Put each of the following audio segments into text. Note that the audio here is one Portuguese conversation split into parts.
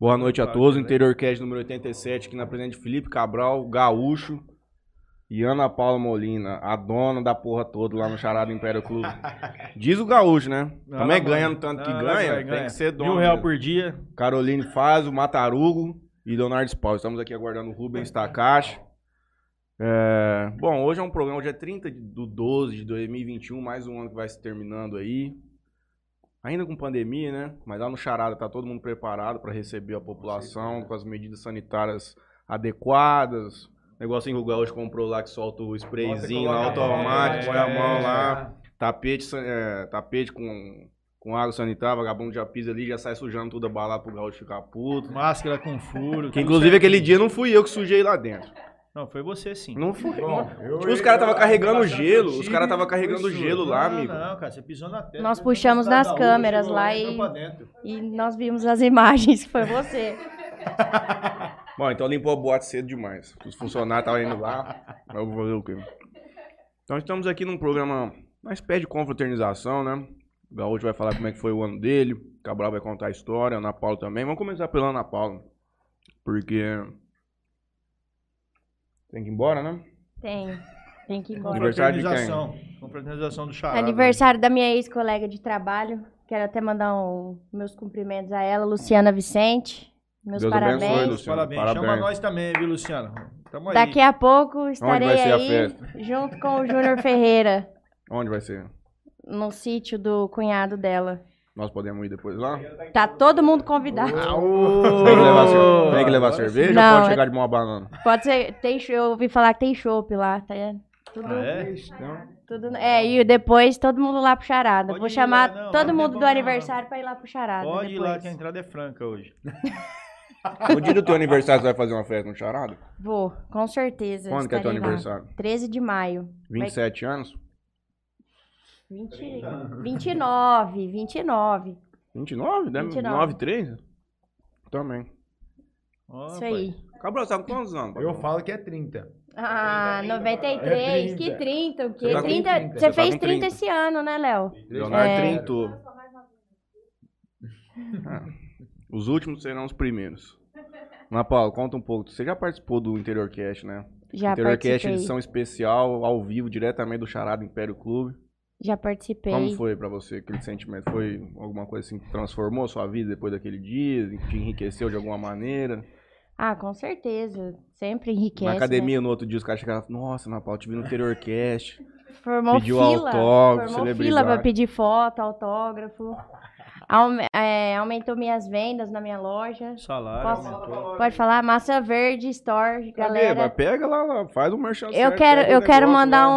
Boa noite a todos. Interior Cast número 87, aqui na presença de Felipe Cabral, Gaúcho e Ana Paula Molina, a dona da porra toda lá no Charada Império Clube. Diz o Gaúcho, né? Não, Também não, ganhando mano. tanto que Não, ganha, vai, tem ganha. que ser Mil dono. real né? por dia. Caroline Faz, o Matarugo e Leonardo Spawn. Estamos aqui aguardando o Rubens Takashi. É, Bom, hoje é um programa, hoje é 30 de- do 12 de 2021, mais um ano que vai se terminando aí. Ainda com pandemia, né? Mas lá no Charada tá todo mundo preparado para receber a população com as medidas sanitárias adequadas. O negocinho que o Gaúcho comprou lá que solta o sprayzinho lá a automático, põe a é, mão é. lá. Tapete, san- é, tapete com, com água sanitária, vagabundo já pisa ali, já sai sujando tudo abalado pro gaúcho ficar puto. Máscara com furo. Que inclusive aquele dia não fui eu que sujei lá dentro. Não, foi você sim. Não fui. Bom, eu- Tipo, os caras tava carregando eu- gelo, os caras tava carregando foi gelo lá, não, amigo. Não, cara, você pisou na testa. Nós puxamos foi na das cidade da câmeras lá e-. E nós vimos as imagens, que foi você. Bom, então limpou a boate cedo demais. Os funcionários estavam indo lá. Mas eu vou fazer o quê? Então estamos aqui num programa, uma espécie de confraternização, né? O Gaúcho vai falar como é que foi o ano dele. O Cabral vai contar a história, a Ana Paula também. Vamos começar pela Ana Paula. Porque. Tem que ir embora, né? Tem. Tem que ir embora. Aniversário de quem? Confraternização. Do Charada. Aniversário da minha ex-colega de trabalho. Quero até mandar um- meus cumprimentos a ela, Luciana Vicente. Meus Deus parabéns. abençoe. Parabéns. Parabéns. Chama nós também, viu, Luciano? Tamo aí. Daqui a pouco estarei vai ser a aí festa? junto com o Júnior Ferreira, Onde vai ser? no sítio do cunhado dela. Nós podemos ir depois lá? Tá todo mundo convidado. Tem que levar, cer- tem que levar cerveja Não, ou pode é- chegar de mão a banana? Pode ser, tem, eu ouvi falar que tem chopp lá, tá? Tudo, Ah, é? tudo, é, e depois todo mundo lá pro Charada. Pode Vou ir chamar lá, não, todo não mundo do problema, aniversário pra ir lá pro Charada. Pode ir depois. lá que a entrada é franca hoje. No dia do teu aniversário, você vai fazer uma festa no Charada? Vou, com certeza. Quando que é teu lá. aniversário? 13 de maio. 27 anos? 20, 29, 29. 29? Deve 29. 9, 3? Também. Ó, Isso pai. aí. Cabral, você tá com quantos anos? Eu falo que é 30. Ah, 93. É 30. Que 30, o quê? Você tá com 30, 30. Você tá fez com 30 30. esse ano, né, Léo? Leonardo É. trintou. Ah, Os últimos serão os primeiros. Ana Paula, conta um pouco. Você já participou do Interior Cast, né? Já Interior Cast participei. edição especial, ao vivo, diretamente do Charada Império Clube. Já participei. Como foi pra você aquele sentimento? Foi alguma coisa assim que transformou a sua vida depois daquele dia? Que te enriqueceu de alguma maneira? Ah, com certeza. Sempre enriquece. Na né? academia, no outro dia, os caras chegavam Nossa, Ana Paula, te vi no Interior Cast. Formou Pediu fila. autógrafo, formou celebridade. fila pra pedir foto, autógrafo. Aume- é, aumentou minhas vendas na minha loja. Salário Posso- aumentou. Pode falar, Massa Verde Store, Cadê? Galera. pega lá, lá, faz o merchan Eu certo, quero, eu quero mandar lá.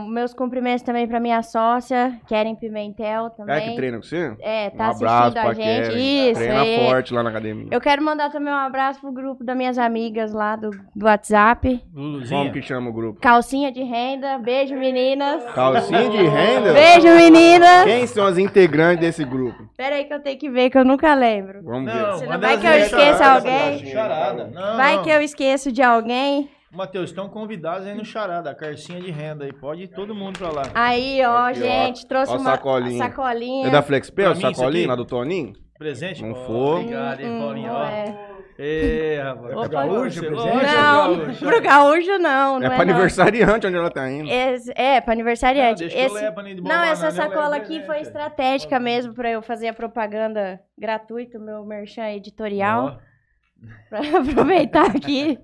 um, meus cumprimentos também pra minha sócia, Keren Pimentel É que também. treina com você? É, tá um abraço assistindo a gente. Keren. Isso, Treina aí. forte lá na academia. Eu quero mandar também um abraço pro grupo das minhas amigas lá do, do WhatsApp. Luluzinha. Como que chama o grupo? Calcinha de renda, beijo meninas. Calcinha de renda? Beijo meninas. Quem são as integrantes desse grupo? Pera aí que eu tenho que ver que eu nunca lembro. Vamos Não, ver. Não vai que eu esqueça charada, alguém? Charada. Não, Vai não. que eu esqueço de alguém. Matheus, estão convidados aí no Charada, a carcinha de renda aí. Pode ir todo mundo pra lá. Aí, ó, Aqui, ó. gente, trouxe Ó, uma sacolinha. sacolinha. É da FlexPay, sacolinho aqui? lá do Toninho? Presente? Não Ó, for. Obrigado, hein, Hum, Paulinho. não Ó. é. Ê, rapaz. Opa. Gaúcho, Não, gaúcho. pro gaúcho não, não É é, pra não. aniversariante onde ela tá indo. Esse- é, pra aniversariante. Eu Esse- levo Não, essa eu levo sacola aqui foi estratégica mesmo pra eu fazer a propaganda gratuita, meu merchan editorial. Pra aproveitar aqui.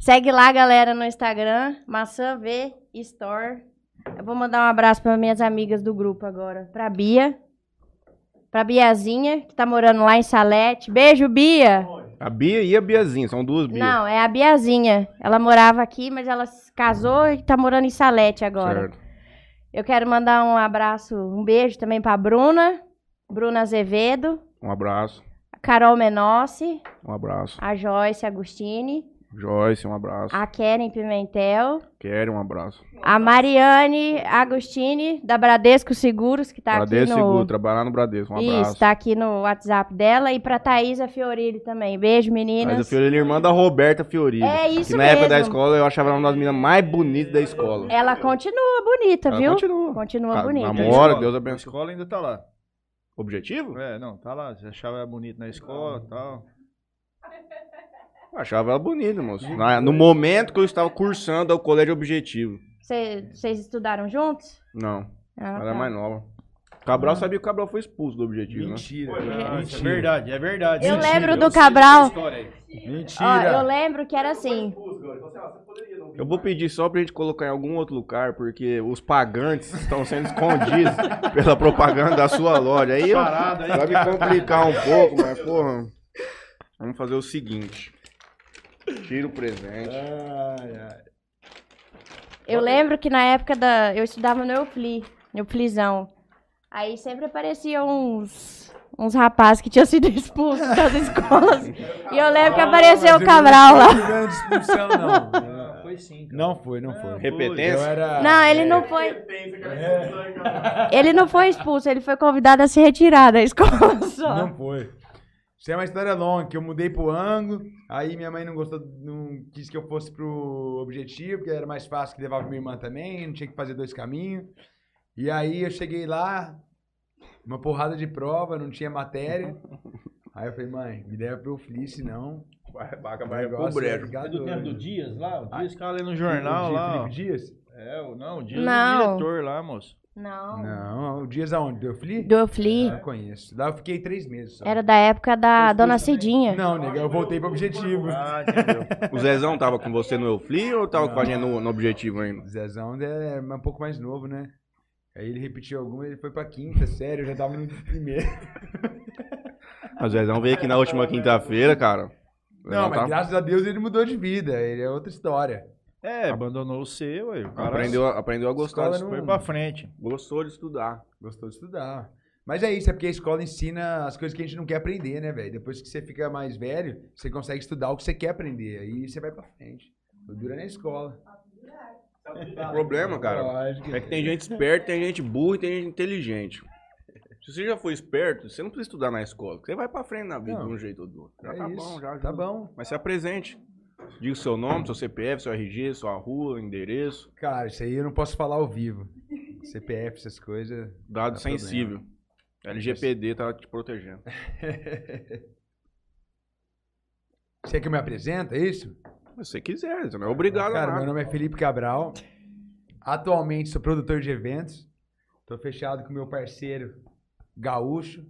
Segue lá, galera, no Instagram, Maçã V Store. Eu vou mandar um abraço para minhas amigas do grupo agora. Pra Bia. Pra Biazinha, que tá morando lá em Salete. Beijo, Bia! A Bia e a Biazinha, são duas Bias. Não, é a Biazinha. Ela morava aqui, mas ela se casou e tá morando em Salete agora. Certo. Eu quero mandar um abraço, um beijo também pra Bruna. Bruna Azevedo. Um abraço, A Carol Menossi. um abraço. A Joyce Agostini. Joyce, um abraço. A Keren Pimentel. Quero um abraço. A Mariane Agostini, da Bradesco Seguros, que tá Bradesco aqui no... Seguro, trabalhar no Bradesco, um abraço. Isso, tá aqui no WhatsApp dela. E pra Thaisa Fiorilli também. Beijo, meninas. Mas a Fiorelli é irmã da Roberta Fiorilli. É isso Que na época da mesmo. escola eu achava ela uma das meninas mais bonitas da escola. Ela continua bonita, Ela viu? continua. Continua Tá, bonita. namora. A? Deus A abençoe. escola ainda tá lá. Objetivo? É, não, tá lá. Você achava bonito na escola e tal. Eu achava ela bonita, moço. Na- no momento que eu estava cursando ao colégio objetivo. Cê- Vocês estudaram juntos? Não, Ah, ela tá. é mais nova. Cabral sabia que o Cabral foi expulso do objetivo, né? Mentira. Ah, Mentira. É verdade, é verdade. Eu Mentira. lembro do sei Cabral. história aí. Ó, Mentira. eu lembro que era assim. Eu vou pedir só pra gente colocar em algum outro lugar, porque os pagantes estão sendo escondidos pela propaganda da sua loja. Aí eu, Parada aí. vai me complicar um pouco, mas, porra. Vamos fazer o seguinte. Tira o presente. Ai, ai. Eu lembro que na época da. Eu estudava no Eufli, no Euflizão. Aí sempre apareciam uns. Uns rapazes que tinham sido expulsos das escolas. E eu lembro que apareceu o Cabral lá. Não foi expulsão, não. Foi sim. cara. Não foi, não foi. Eu Repetência? era... Não, ele não foi. Ele não foi expulso, ele foi convidado a se retirar da escola só. Não foi. Isso é uma história longa, que eu mudei pro ângulo, aí minha mãe não gostou, não quis que eu fosse pro objetivo, porque era mais fácil que levava minha irmã também, não tinha que fazer dois caminhos. E aí eu cheguei lá, uma porrada de prova, não tinha matéria. Aí eu falei, mãe, me leva pro FLI, senão... Vai, vai, o vai pro vai brejo. ficar É do tempo do. Dias lá? O Ah, Dias Dias que ela lê no O jornal Di- lá. Felipe Dias? É, o- não, o Dias Não. é o diretor lá, moço. Não. Não, o Dias aonde? Do FLI? Do Eufli. Não conheço. Lá eu fiquei três meses só. Era da época da Dona Cidinha. Não, nega, eu voltei pro objetivo. Ah, entendeu. O Zezão tava com você no Eufli ou tava com a gente no, no objetivo ainda? O Zezão é um pouco mais novo, né? Aí ele repetiu alguma, ele foi pra quinta, sério, eu já tava no primeiro. O Zezão veio aqui na última quinta-feira, cara. Não, mas tá- graças a Deus ele mudou de vida, ele é outra história. É, abandonou o seu, aí. O cara aprendeu, aprendeu a gostar. Escola de- não- foi pra frente. Gostou de estudar. Gostou de estudar. Mas é isso, é porque a escola ensina as coisas que a gente não quer aprender, né, velho? Depois que você fica mais velho, você consegue estudar o que você quer aprender, aí você vai pra frente. É na escola. O problema, cara, Lógico. é que tem gente esperta, tem gente burra e tem gente inteligente. Se você já foi esperto, você não precisa estudar na escola. Você vai pra frente na vida Não. de um jeito ou do outro. Já É tá isso, bom, já Tá ajuda. bom. Mas se apresente. Diga o seu nome, seu CPF, seu RG, sua rua, endereço. Cara, isso aí eu não posso falar ao vivo. CPF, essas coisas. Dado sensível. LGPD tá te protegendo. Você que me apresenta, é isso? Se você quiser, você não é obrigado a Cara, nada. meu nome é Felipe Cabral. Atualmente sou produtor de eventos. Tô fechado com meu parceiro Gaúcho.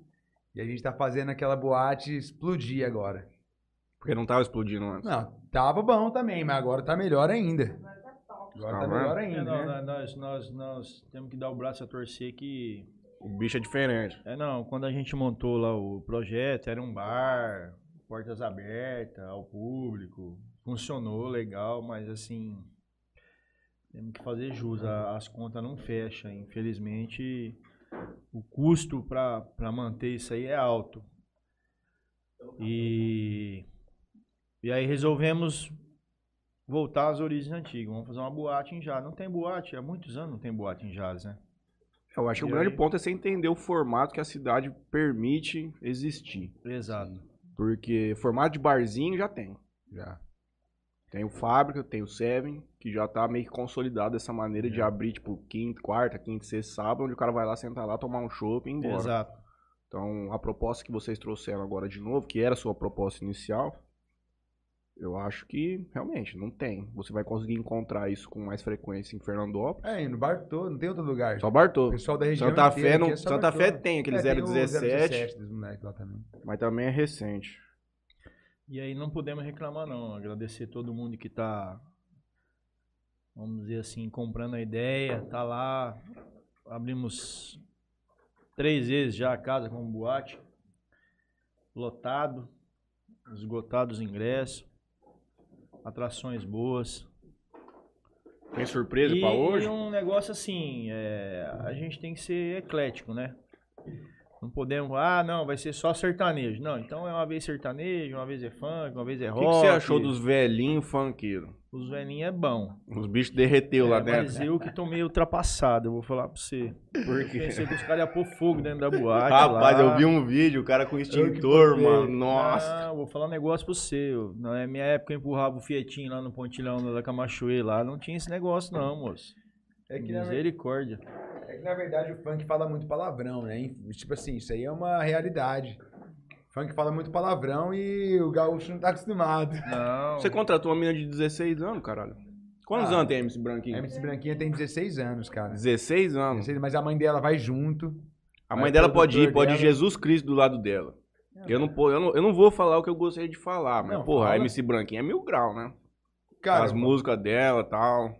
E a gente tá fazendo aquela boate explodir agora. Porque não tava explodindo antes. Não, tava bom também, mas agora tá melhor ainda. Agora Tá tá melhor É, ainda, não, né? nós, nós, nós temos que dar o braço a torcer que. O bicho é diferente. É, não, quando a gente montou lá o projeto, era um bar, portas abertas ao público, funcionou legal, mas assim, temos que fazer jus, a- as contas não fecham, infelizmente o custo para manter isso aí é alto. E, e aí resolvemos voltar às origens antigas, vamos fazer uma boate em Jales. Não tem boate, há muitos anos não tem boate em Jales, né? Eu acho que o E grande ponto é você entender o formato que a cidade permite existir. Exato. Porque formato de barzinho já tem. Já. Tem o Fábrica, tem o Seven, que já tá meio que consolidado dessa maneira de abrir, tipo, quinta, quarta, quinta, sexta, sábado, onde o cara vai lá, sentar lá, tomar um chopp e ir embora. Exato. Então, a proposta que vocês trouxeram agora de novo, que era a sua proposta inicial, eu acho que realmente não tem. Você vai conseguir encontrar isso com mais frequência em Fernandópolis. É, e no bar todo, não tem outro lugar. Só O Bartô. pessoal da região Santa inteira Fé, não, é Santa Fé Bartô. tem aquele É, tem o 017, dos moleques lá também. mas também é recente. E aí não podemos reclamar não, agradecer todo mundo que tá, vamos dizer assim, comprando a ideia, tá lá, abrimos três vezes já a casa como boate, lotado, esgotados os ingressos, atrações boas. Tem surpresa pra hoje? E um negócio assim, é, a gente tem que ser eclético, né? Não podemos, ah, não, vai ser só sertanejo. Não, então é uma vez sertanejo, uma vez é funk, uma vez é O rock. que, que você achou dos velhinhos funkeiros? Os velhinhos é bom. Os bichos derreteu lá É, dentro. mas eu que tô meio ultrapassado, eu vou falar pra você. Por quê? Pensei que os caras iam pôr fogo dentro da boate Rapaz, lá. eu vi um vídeo, o cara com extintor, mano. Nossa. Não, vou falar um negócio pra você. eu- Na minha época eu empurrava o Fietinho lá no pontilhão da Camachoe lá. Não tinha esse negócio não, moço. É que, na, Misericórdia. É que na verdade o funk fala muito palavrão, né? Tipo assim, isso aí é uma realidade. Funk fala muito palavrão e o gaúcho não tá acostumado. Não. Você contratou uma menina de 16 anos, caralho. Quantos Ah. anos tem a MC Branquinho? A MC Branquinha tem 16 anos, cara. 16 anos. 16, mas a mãe dela vai junto. A mãe dela pode ir, pode ir dela. Jesus Cristo do lado dela. Eu não, eu, não, eu não vou falar o que eu gostaria de falar, mas, Não, porra, a fala. MC Branquinha é mil grau, né? Cara, As músicas dela e tal.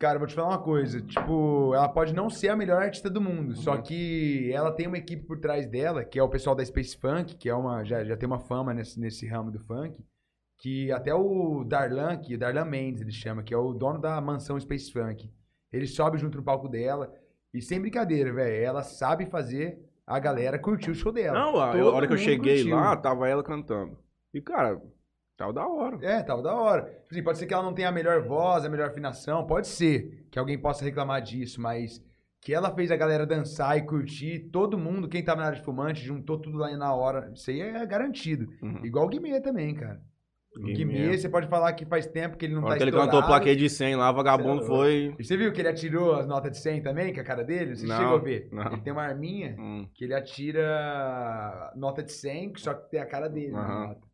Cara, vou te falar uma coisa. Tipo, ela pode não ser a melhor artista do mundo, só Uhum. que ela tem uma equipe por trás dela, que é o pessoal da Space Funk, que é uma, já, já tem uma fama nesse, nesse ramo do funk, que até o Darlan, que Darlan Mendes ele chama, que é o dono da mansão Space Funk. Ele sobe junto no palco dela e sem brincadeira, velho, ela sabe fazer a galera curtir o show dela. Não, a, hora que eu cheguei curtiu. lá, tava ela cantando. E, cara, tava da hora. É, tava da hora. Tipo assim, pode ser que ela não tenha a melhor voz, a melhor afinação, pode ser que alguém possa reclamar disso, mas que ela fez a galera dançar e curtir, todo mundo, quem tava na área de fumante, juntou tudo lá na hora. Isso aí é garantido. Uhum. Igual o Guimê também, cara. O Guimê. Você pode falar que faz tempo que ele não Na tá que ele estourado. cantou plaquê de 100 lá, vagabundo é foi... E você viu que ele atirou as notas de 100 também, com a cara dele? Você Não, chegou a ver? não. Ele tem uma arminha Hum, que ele atira nota de 100, só que tem a cara dele na Aham. nota.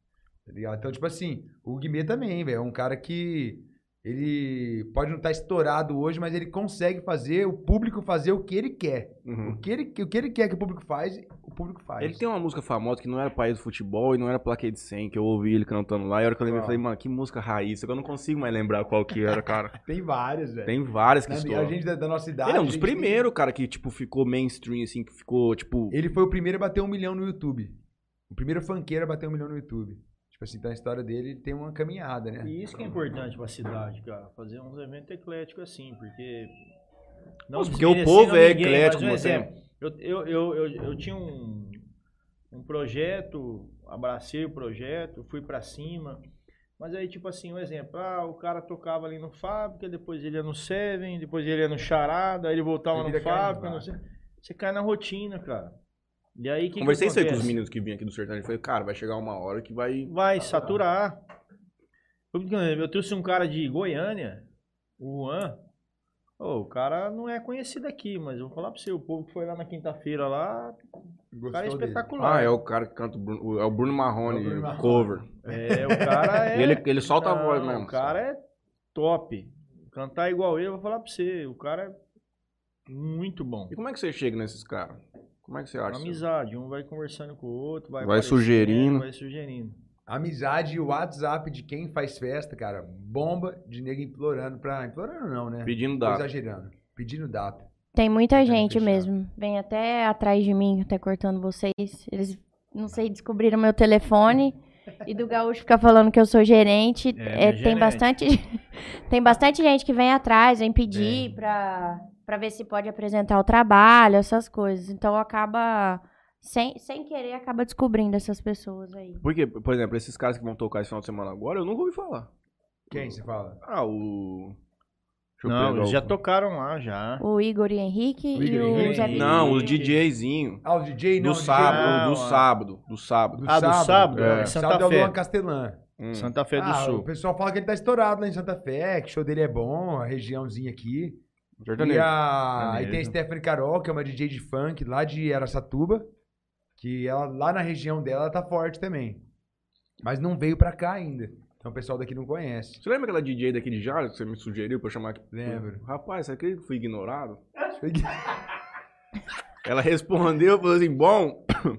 Tá ligado? Então, tipo assim, o Guimê também, velho, é um cara que ele pode não estar estourado hoje, mas ele consegue fazer o público fazer o que ele quer. uhum. O, que ele, o que ele quer que o público faz, o público faz. Ele tem uma música famosa que não era País do Futebol e não era Plaquê de 100, que eu ouvi ele cantando lá. E a hora que eu lembrei, eu falei, mano, que música raiz. Eu não consigo mais lembrar qual que era, cara. Tem vários, velho. Tem várias que Na- estouram. A gente da, da nossa idade. Ele é um dos gente tem- primeiros, cara, que, tipo, ficou mainstream, assim, que ficou, tipo... Ele foi o primeiro a bater um milhão no YouTube. O primeiro funkeiro a bater um milhão no YouTube. Tipo assim, então a história dele ele tem uma caminhada, né? E isso que é importante pra cidade, cara. Fazer uns eventos ecléticos assim, porque. Nossa, porque o povo é eclético, mas um você- exemplo. Eu, eu, eu, eu, eu tinha um, um projeto, abracei o projeto, fui pra cima. Mas aí, tipo assim, um exemplo, ah, o cara tocava ali no Fábrica, depois ele ia no Seven, depois ele ia no Charada, aí ele voltava Aí no Fábrica, não sei. Você cai na rotina, cara. E aí, que Conversei que isso aí com os meninos que vinham aqui do sertão. Eu falei, cara, vai chegar uma hora que vai... Vai saturar. Eu, trouxe um cara de Goiânia, o Juan. Ô, o cara não é conhecido aqui, mas eu vou falar pra você, o povo que foi lá na quinta-feira lá, o cara é Gostou dele. espetacular. Ah, é o cara que canta... o Bruno- É o Bruno Marrone, É o Bruno Marrone. cover. É, o cara é. E ele, ele solta a Não, voz mesmo. O cara é top. Cantar igual ele, eu vou falar pra você, o cara é muito bom. E como é que você chega nesses caras? Como é que você acha? Amizade, um vai conversando com o outro, vai, Vai sugerindo. Vai sugerindo. Amizade e o WhatsApp de quem faz festa, cara, bomba de nego implorando pra. Implorando não, né? Pedindo data. exagerando. Pedindo data. Tem muita Querendo gente fechar. mesmo. Vem até atrás de mim, até cortando vocês. Eles, não sei, descobriram meu telefone. E do Gaúcho ficar falando que eu sou gerente. É, É, tem, gerente. bastante, tem bastante gente que vem atrás, vem pedir pra, pra ver se pode apresentar o trabalho, essas coisas. Então acaba, sem, sem querer, acaba descobrindo essas pessoas aí. Porque, por exemplo, esses caras que vão tocar esse final de semana agora, eu nunca ouvi falar. Quem se fala? Ah, o... Deixa eu Não, eles o- já tocaram lá, já. O Igor e Henrique O e Igor o Henrique. Zé Não, os DJ. DJzinho. Ah, o DJ não. Do o DJ sábado, não, do sábado, do sábado. Do ah, do sábado? É. Em Santa sábado é o Fé. Luan Castelã. Hum. Santa Fé do ah, Sul. o pessoal fala que ele tá estourado lá em Santa Fé, que o show dele é bom, a regiãozinha aqui. E, Sertanejo. a... E tem a Stephanie Carol, que é uma DJ de funk lá de Aracatuba, que ela lá na região dela ela tá forte também. Mas não veio pra cá ainda. Então o pessoal daqui não conhece. Você lembra aquela DJ daqui de Jales que você me sugeriu pra eu chamar aqui? Lembro. Rapaz, você acredita que fui ignorado? Ela respondeu, falou assim, bom... Eu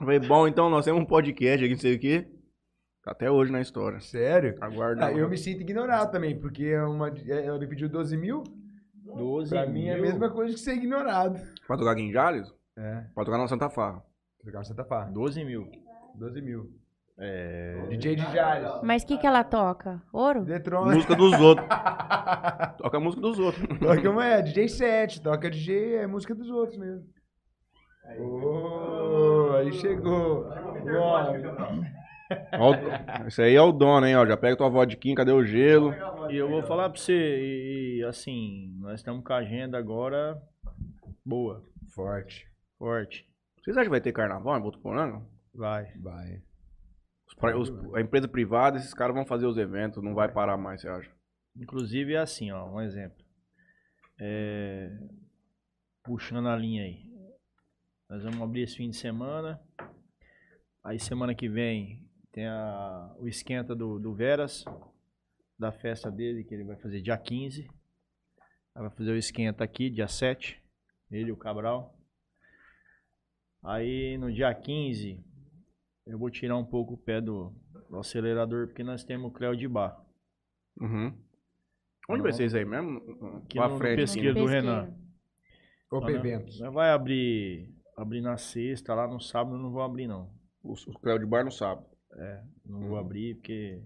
falei, bom, então nós temos um podcast aqui, não sei o quê. Tá até hoje na história. Sério? Aguarda. Ah, eu me sinto ignorado também, porque é uma, é- ela me pediu 12 mil. 12 Pra mim é a mil. mesma coisa que ser ignorado. Pra tocar aqui em Jales? É, Pra tocar na Santa Farra. legal Santa Fá. 12 mil. 12 mil. É. DJ de Jales. Mas o que, que ela toca? Ouro? Detron. Música dos outros. Toca a música dos outros. Toca uma é, DJ 7, toca DJ é música dos outros mesmo. Oh, aí chegou. Ó, Ó, o- Esse aí é o dono, hein? Ó, já pega tua vodquinha, cadê o gelo? E eu vou falar pra você, e, e, assim, nós estamos com a agenda agora boa, Forte. forte. Vocês acham que vai ter carnaval em Botuporanga? Vai. Vai. Os os- a empresa privada, esses caras vão fazer os eventos, não vai parar mais, você acha? Inclusive é assim, ó, um exemplo. É, Puxando a linha aí. Nós vamos abrir esse fim de semana. Aí semana que vem tem a, o esquenta do, do Veras, da festa dele, que ele vai fazer dia 15. Aí vai fazer o esquenta aqui, dia 7. Ele e o Cabral. Aí no dia 15, eu vou tirar um pouco o pé do, do acelerador, porque nós temos o Cléo de Bar. Uhum. Onde vai ser isso aí mesmo? Aqui Pra no, no frente. pesqueiro do Pesqueiro. Renan. Open Eventos. Vai abrir, abrir na sexta, lá no sábado eu não vou abrir não. O, o Cléo de Bar não sabe. Não Uhum. vou abrir porque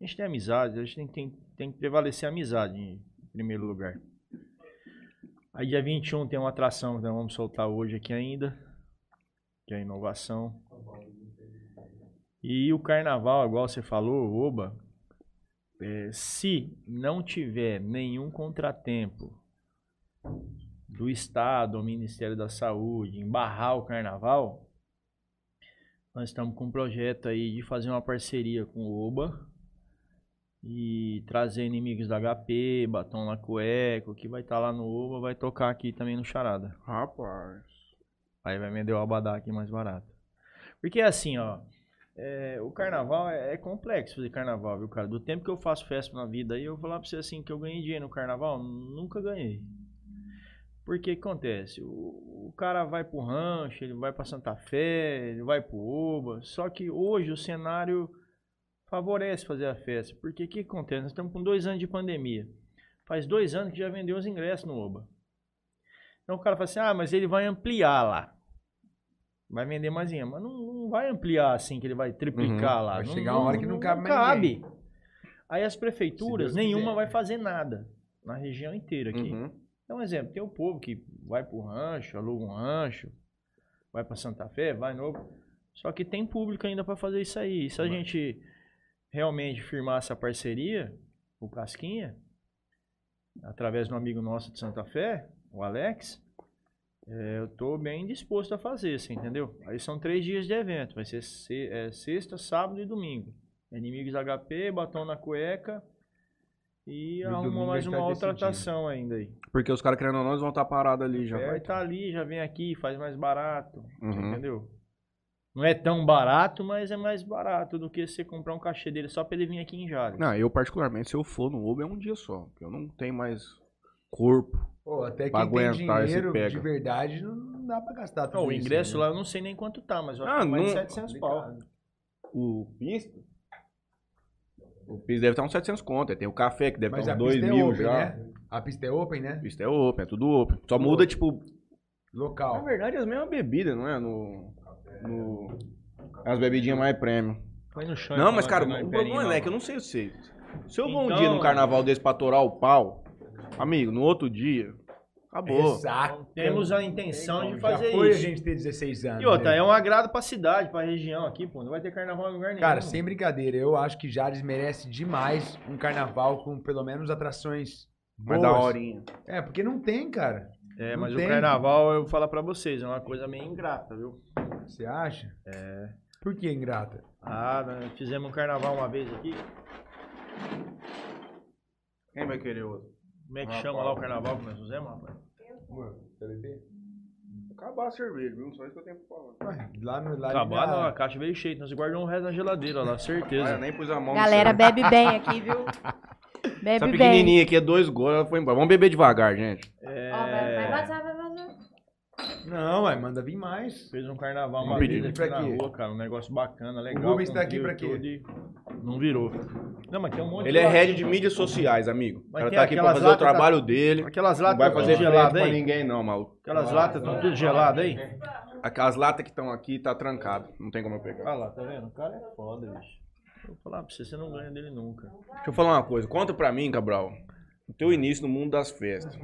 a gente tem amizade, a gente tem, tem, tem que prevalecer a amizade em primeiro lugar. Aí dia 21 tem uma atração que nós vamos soltar hoje aqui ainda, que é a inovação. E o carnaval, igual você falou, Oba, é, se não tiver nenhum contratempo do Estado, ou Ministério da Saúde, em barrar o carnaval, nós estamos com um projeto aí de fazer uma parceria com o Oba e trazer inimigos da HP, Batom na Cueca, que vai estar lá no Oba, vai tocar aqui também no Charada. Rapaz. Aí vai vender o Abadá aqui mais barato. Porque assim, ó, é, o carnaval é, é complexo fazer carnaval, viu, cara? Do tempo que eu faço festa na vida aí, eu vou falar pra você assim, que eu ganhei dinheiro no carnaval, nunca ganhei. Porque que acontece? O, o cara vai pro rancho, ele vai pra Santa Fé, ele vai pro Oba, só que hoje o cenário favorece fazer a festa. Porque o que acontece? Nós estamos com dois anos de pandemia. Faz dois anos que já vendeu os ingressos no Oba. Então o cara fala assim, ah, mas ele vai ampliar lá. Vai vender mais dinheiro. Mas não, não vai ampliar assim, que ele vai triplicar lá. Vai Não- chegar uma hora que não cabe mais cabe. Aí as prefeituras, nenhuma quiser. vai fazer nada. Na região inteira aqui. Uhum. Então, um exemplo, tem o povo que vai pro rancho, aluga um rancho, vai pra Santa Fé, vai novo. Só que tem público ainda pra fazer isso aí. E se a gente realmente firmar essa parceria, o Casquinha, através de um amigo nosso de Santa Fé, o Alex, é, eu tô bem disposto a fazer, você entendeu? Aí são três dias de evento, vai ser se- é, sexta, sábado e domingo. Inimigos HP, batom na cueca e o arruma domingo mais uma tá outra atração ainda aí. Porque os caras querendo ou não, eles vão estar parados ali já. Vai estar ali, já vem aqui, faz mais barato, Uhum. entendeu? Não é tão barato, mas é mais barato do que você comprar um cachê dele só pra ele vir aqui em Jales. Não, eu particularmente, se eu for no Uber, é um dia só. porque Eu não tenho mais corpo. Pô, até Pra quem tem aguentar esse dinheiro pega. de verdade não dá pra gastar tudo Não, o isso, ingresso né? lá eu não sei nem quanto tá, mas eu acho Ah, que é mais de não- 700 pau. O pista? O pista deve estar uns 700 conto. aí Tem o café que deve Mas estar uns 2 pista é mil open, já. né? A pista é open, né? A pista é open, é tudo open. Só muda, tipo, na Local. verdade, as mesmas bebidas, não é? No. no as bebidinhas mais no chão. Não, mas, cara, o problema é que eu não sei se. Se eu vou um Então- dia num carnaval desse pra torar o pau, amigo, no outro dia, acabou. Exato. Temos a intenção de fazer Já foi isso. a gente ter 16 anos. E outra, né? é um agrado pra cidade, pra região aqui, pô. Não vai ter carnaval em lugar nenhum. Cara, sem brincadeira, eu acho que Jales merece demais um carnaval com pelo menos atrações Mas boas. da horinha. É, porque não tem, cara. É, não mas tem. o carnaval, eu vou falar pra vocês, é uma coisa meio ingrata, viu? Você acha? É. Por que ingrata? Ah, nós fizemos um carnaval uma vez aqui. Quem vai querer outro? Como é que Ah, chama lá o carnaval que nós fizemos, rapaz? Acabar a cerveja, viu? Só isso que eu tenho pra falar. Ué, lá no lá Acabar, não, a caixa veio cheia, nós guardamos um resto na geladeira lá, Ah, certeza. eu nem pus a mão Galera, bebe bem aqui, viu? Bebe Essa bem. pequenininha aqui é dois gols, ela foi embora. Vamos beber devagar, gente. É, Ó, vai, vai vazar, vai vazar. Não, ué, manda vir mais. Fez um carnaval uma Vamos vez pedir. aqui na rua, cara, um negócio bacana, legal. Rubens com tá aqui pra quê? tudo e Não virou. Não, mas tem um monte Ele de é head de mídias sociais, amigo. O Mas cara tem tá aqui pra fazer o trabalho dele. Aquelas Não latas vai estão fazer geladas pra ninguém, não, maluco. Aquelas latas estão tudo geladas aí? Aquelas latas que estão aqui tá trancado. Não tem como eu pegar. Olha lá, tá vendo? O cara é foda, bicho. Eu vou falar pra você, você não ganha dele nunca. Deixa eu falar uma coisa. Conta pra mim, Cabral. O teu início no mundo das festas.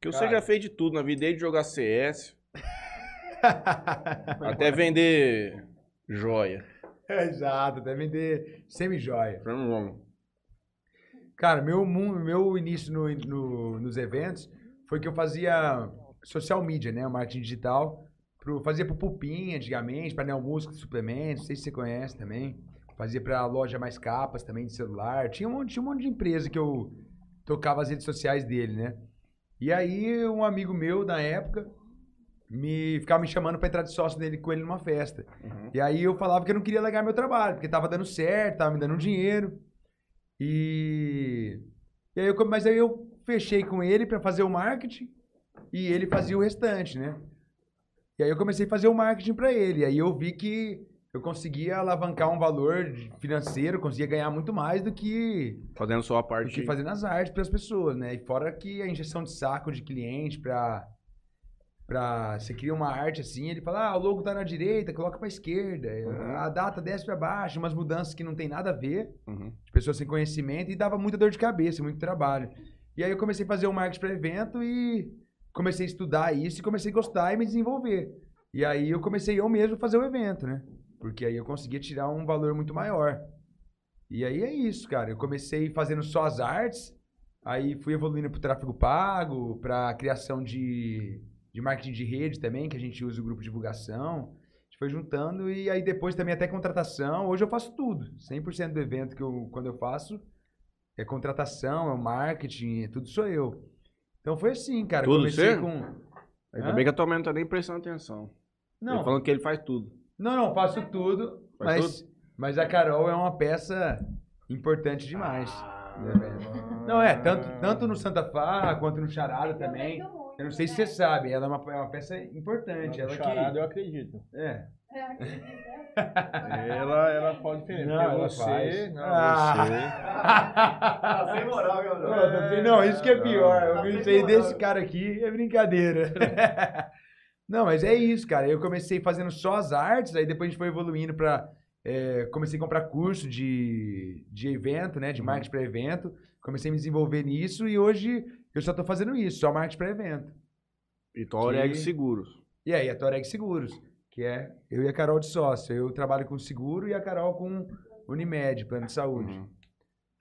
Que você Cara. já fez de tudo na vida, desde jogar CS até vender joia. Exato, até vender semi-joia. Cara, meu, meu início no- no- nos eventos foi que eu fazia social media, né? O marketing digital. Pro, fazia pro Pupim antigamente, pra Neo Música de suplementos, não sei se você conhece também. Fazia pra loja mais capas também de celular. Tinha um, monte- tinha um monte de empresa que eu tocava as redes sociais dele, né? E aí um amigo meu na época me ficava me chamando pra entrar de sócio dele com ele numa festa. Uhum. E aí eu falava que eu não queria largar meu trabalho, porque tava dando certo, tava me dando dinheiro. E, e aí eu, mas aí eu fechei com ele pra fazer o marketing e ele fazia o restante, né? E aí eu comecei a fazer o marketing pra ele. E aí eu vi que eu conseguia alavancar um valor financeiro, conseguia ganhar muito mais do que Fazendo só a do parte. que fazendo as artes para as pessoas, né? E fora que a injeção de saco de cliente para para você cria uma arte assim, ele fala: "Ah, o logo tá na direita, coloca para esquerda. Uhum. A data desce para baixo, umas mudanças que não tem nada a ver, Uhum. de pessoas sem conhecimento e dava muita dor de cabeça, muito trabalho. E aí eu comecei a fazer o marketing para evento e comecei a estudar isso e comecei a gostar e me desenvolver. E aí eu comecei eu mesmo a fazer o evento, né? Porque aí eu conseguia tirar um valor muito maior. E aí é isso, cara. Eu comecei fazendo só as artes, aí fui evoluindo pro tráfego pago, pra criação de, de marketing de rede também, que a gente usa o grupo de divulgação. A gente foi juntando e aí depois também até contratação. Hoje eu faço tudo. 100% do evento que eu, quando eu faço é contratação, é o marketing, tudo sou eu. Então foi assim, cara. Tudo Comecei você? com... Ainda Hã? bem que a tua mãe não tá nem prestando atenção. Ele Não, falando que ele faz tudo. não, não, faço tudo, Faz mas, mas a Carol é uma peça importante demais. Não, é, tanto, tanto no Santa Farra quanto no Charada também. Eu não sei se você sabe, ela é uma, é uma peça importante. Ela Charada, que, eu acredito. é. Ela, ela pode defender. Não, porque ela você, faz. não, Ah. Sem moral, meu Não, tá não, isso que é pior. Eu vi isso aí desse cara aqui, é brincadeira. Não, mas é isso, cara. Eu comecei fazendo só as artes, aí depois a gente foi evoluindo pra. É, comecei a comprar curso de, de evento, né? De marketing para evento. Comecei a me desenvolver nisso e hoje eu só tô fazendo isso, só marketing para evento. E tua Oreg Que- Seguros. E aí, a Toreg Seguros, que é eu e a Carol de sócio. Eu trabalho com seguro e a Carol com Unimed, plano de saúde. Uhum.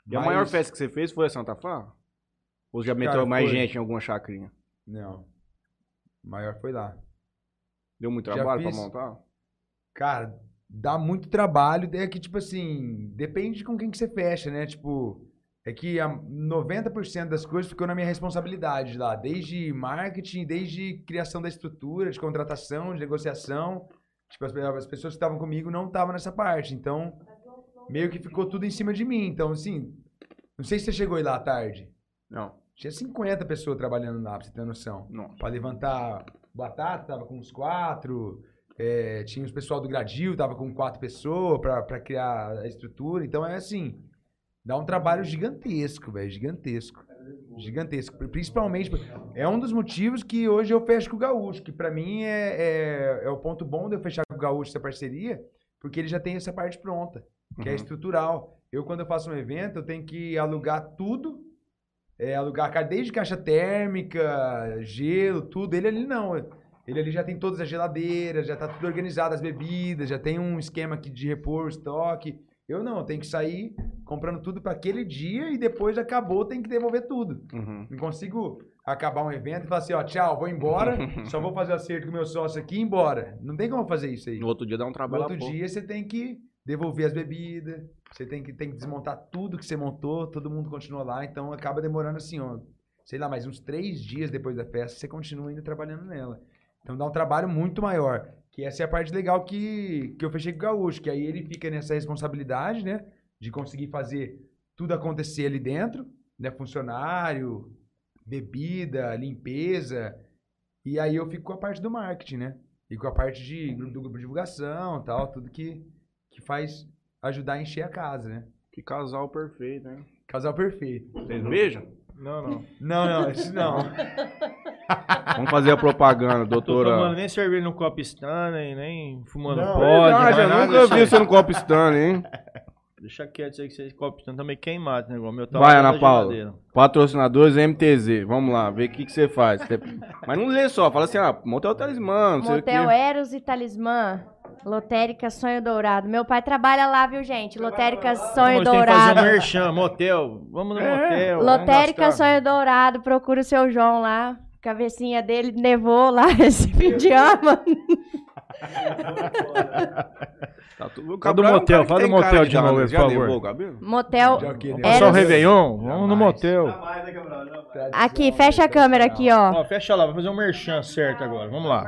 E a Mas- maior festa que você fez foi a Santa Fá? Ou já meteu Cara, mais foi. gente em alguma chacrinha? Não. O maior foi lá. Deu muito trabalho pra fiz. montar? Cara, dá muito trabalho. É que, tipo assim, depende de com quem que você fecha, né? Tipo, é que a 90% das coisas ficou na minha responsabilidade lá. Desde marketing, desde criação da estrutura, de contratação, de negociação. Tipo, as, as pessoas que estavam comigo não estavam nessa parte. Então, meio que ficou tudo em cima de mim. Então, assim, não sei se você chegou aí lá à tarde. Não, Tinha 50 pessoas trabalhando lá, pra você ter noção. não. Pra levantar batata, tava com uns quatro. É, tinha os pessoal do Gradil, tava com quatro pessoas pra criar a estrutura. Então é assim, dá um trabalho gigantesco, velho, gigantesco. Gigantesco. Principalmente, é um dos motivos que hoje eu fecho com o Gaúcho, que pra mim é, é, é o ponto bom de eu fechar com o Gaúcho essa parceria, porque ele já tem essa parte pronta, que é Uhum. estrutural. Eu, quando eu faço um evento, eu tenho que alugar tudo é, alugar desde caixa térmica, gelo, tudo. Ele ali não. Ele ali já tem todas as geladeiras, já tá tudo organizado, as bebidas, já tem um esquema aqui de repor, estoque. Eu não, eu tenho que sair comprando tudo para aquele dia e depois acabou, tem que devolver tudo. Uhum. Não consigo acabar um evento e falar assim, ó, tchau, vou embora, só vou fazer o acerto com o meu sócio aqui e ir embora. Não tem como fazer isso aí. No outro dia dá um No trabalho outro a pouco. dia você tem que devolver as bebidas, você tem que, tem que desmontar tudo que você montou, todo mundo continua lá, então acaba demorando assim, ó, sei lá, mais uns três dias depois da festa, você continua ainda trabalhando nela. Então dá um trabalho muito maior. Que essa é a parte legal que, que eu fechei com o Gaúcho, que aí ele fica nessa responsabilidade, né? De conseguir fazer tudo acontecer ali dentro, né? Funcionário, bebida, limpeza. E aí eu fico com a parte do marketing, né? E com a parte de, do grupo de divulgação e tal, tudo que, que faz ajudar a encher a casa, né? Que casal perfeito, né? Casal perfeito. Vocês beijam? Não, não. Não, não, isso não. Vamos fazer a propaganda, Tô tomando doutora. nem cerveja no copo Stanley, nem fumando Não, pod. Verdade, mais eu nada nunca vi você no copo Stanley, hein? Deixa quieto isso aí que vocês copo Stanley também queimado, né? Igual o meu tá Vai, Ana Paula. Patrocinadores MTZ. Vamos lá, ver o que, que você faz. Mas não lê só, fala assim, ah, Motel Talismã, não sei o Motel quê. Eros e Talismã. Lotérica Sonho Dourado. Meu pai trabalha lá, viu, gente? Lotérica Sonho que fazer um Dourado. merchan, motel. Vamos no É. motel. Lotérica. Sonho Dourado. Procura o seu João lá. Cabecinha dele nevou lá esse fim de ano. Tá tudo... do é motel, fala do tem motel de novo por favor. Motel né? Passar o Réveillon? Vamos no motel. Aqui, fecha a câmera aqui, ó. Ó, fecha lá, vai fazer um merchan certo agora. Vamos lá.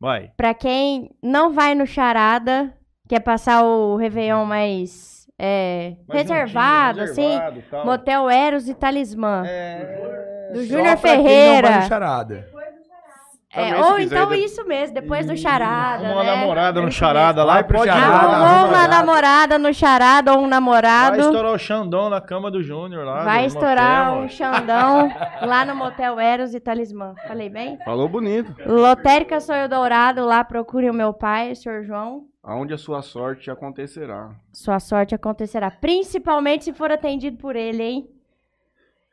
Vai. Pra quem não vai no Charada, quer passar o Réveillon mais é, reservado, assim, tal. Motel Eros e Talismã. É... do Júnior vai Ferreira. charada. É, Também, ou então de- isso mesmo, depois do Charada, Uma né? namorada no charada lá, Vai pro charada, Arrumou uma namorada no Charada ou um Vai namorado. estourar o Xandão na cama do Júnior lá. Vai estourar motel, um Xandão lá no Motel Eros e Talismã. Falei bem? Falou bonito. Lotérica Sonho Dourado, lá procure o meu pai, o senhor João. Aonde a sua sorte acontecerá. Sua sorte acontecerá. Principalmente se for atendido por ele, hein?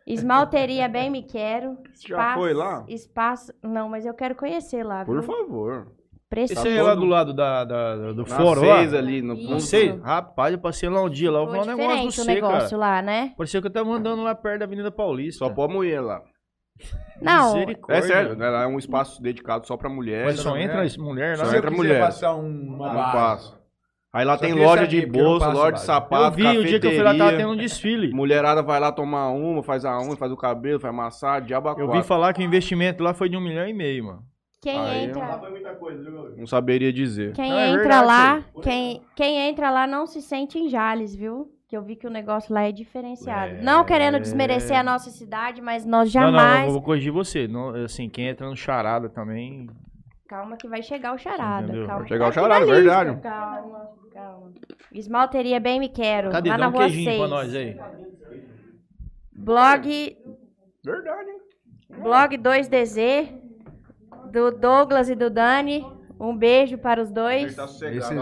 Esmalteria Bem Me Quero. Já foi lá? Espaço. Não, mas eu quero conhecer lá, viu? Por favor. Preciso. Esse é lá do lado da, da- da- do Na fórum lá? ali, no sei. Rapaz, eu passei lá um dia lá, eu vou falar um negócio do o negócio cara. lá, né? Parecia que eu tava andando lá perto da Avenida Paulista. Só pode mulher lá. Não, É sério, né? Lá é um espaço dedicado só pra mulher. Mas só mulher? entra as mulher lá. Só entra mulher. passar um, uma Não passo. Aí lá Só tem loja de bolsa, loja de base. Eu sapato, vi, o dia que eu fui lá tava tendo um desfile. Mulherada vai lá tomar uma, faz a unha, faz o cabelo, faz massagem, diabo Eu vi falar que o investimento lá foi de um milhão e meio, mano. quem Aí, entra, Não saberia dizer. quem Não, é entra verdade lá, quem, quem entra lá não se sente em Jales, viu? Que eu vi que o negócio lá é diferenciado. Não querendo desmerecer a nossa cidade, mas nós Não, não, jamais. eu vou corrigir você. Não, assim, quem entra no charada também. Calma que vai chegar o charada. Entendeu? Calma. Vai chegar o Tá charada, na lista. verdade. Calma, calma. Esmalteria Bem Me Quero. Cadê? lá Dá na um rua queijinho 6. pra nós aí. Blog, Verdade, hein? blog 2DZ, do Douglas e do Dani. Um beijo para os dois. Tá Esses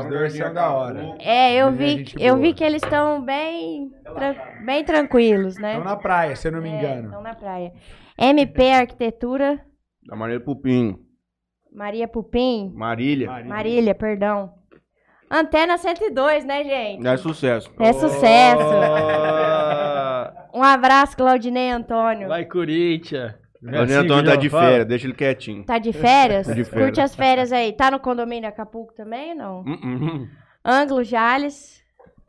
dois são da hora. É, eu vi, eu boa. vi que eles estão bem, tran- bem tranquilos, né? Estão na praia, se eu não me É, engano. Estão na praia. MP Arquitetura, Da maneira Pupim. Maria Pupim, Marília. Marília, perdão. Antena 102, né, gente? É sucesso. É sucesso. Oh, Um abraço, Claudinei Antônio. vai, Corinthians. O Antônio tá de férias, deixa ele quietinho. Tá de férias? Tá de férias. Curte as férias aí. Tá no condomínio Acapulco também ou não? Hum. Ângulo Jales.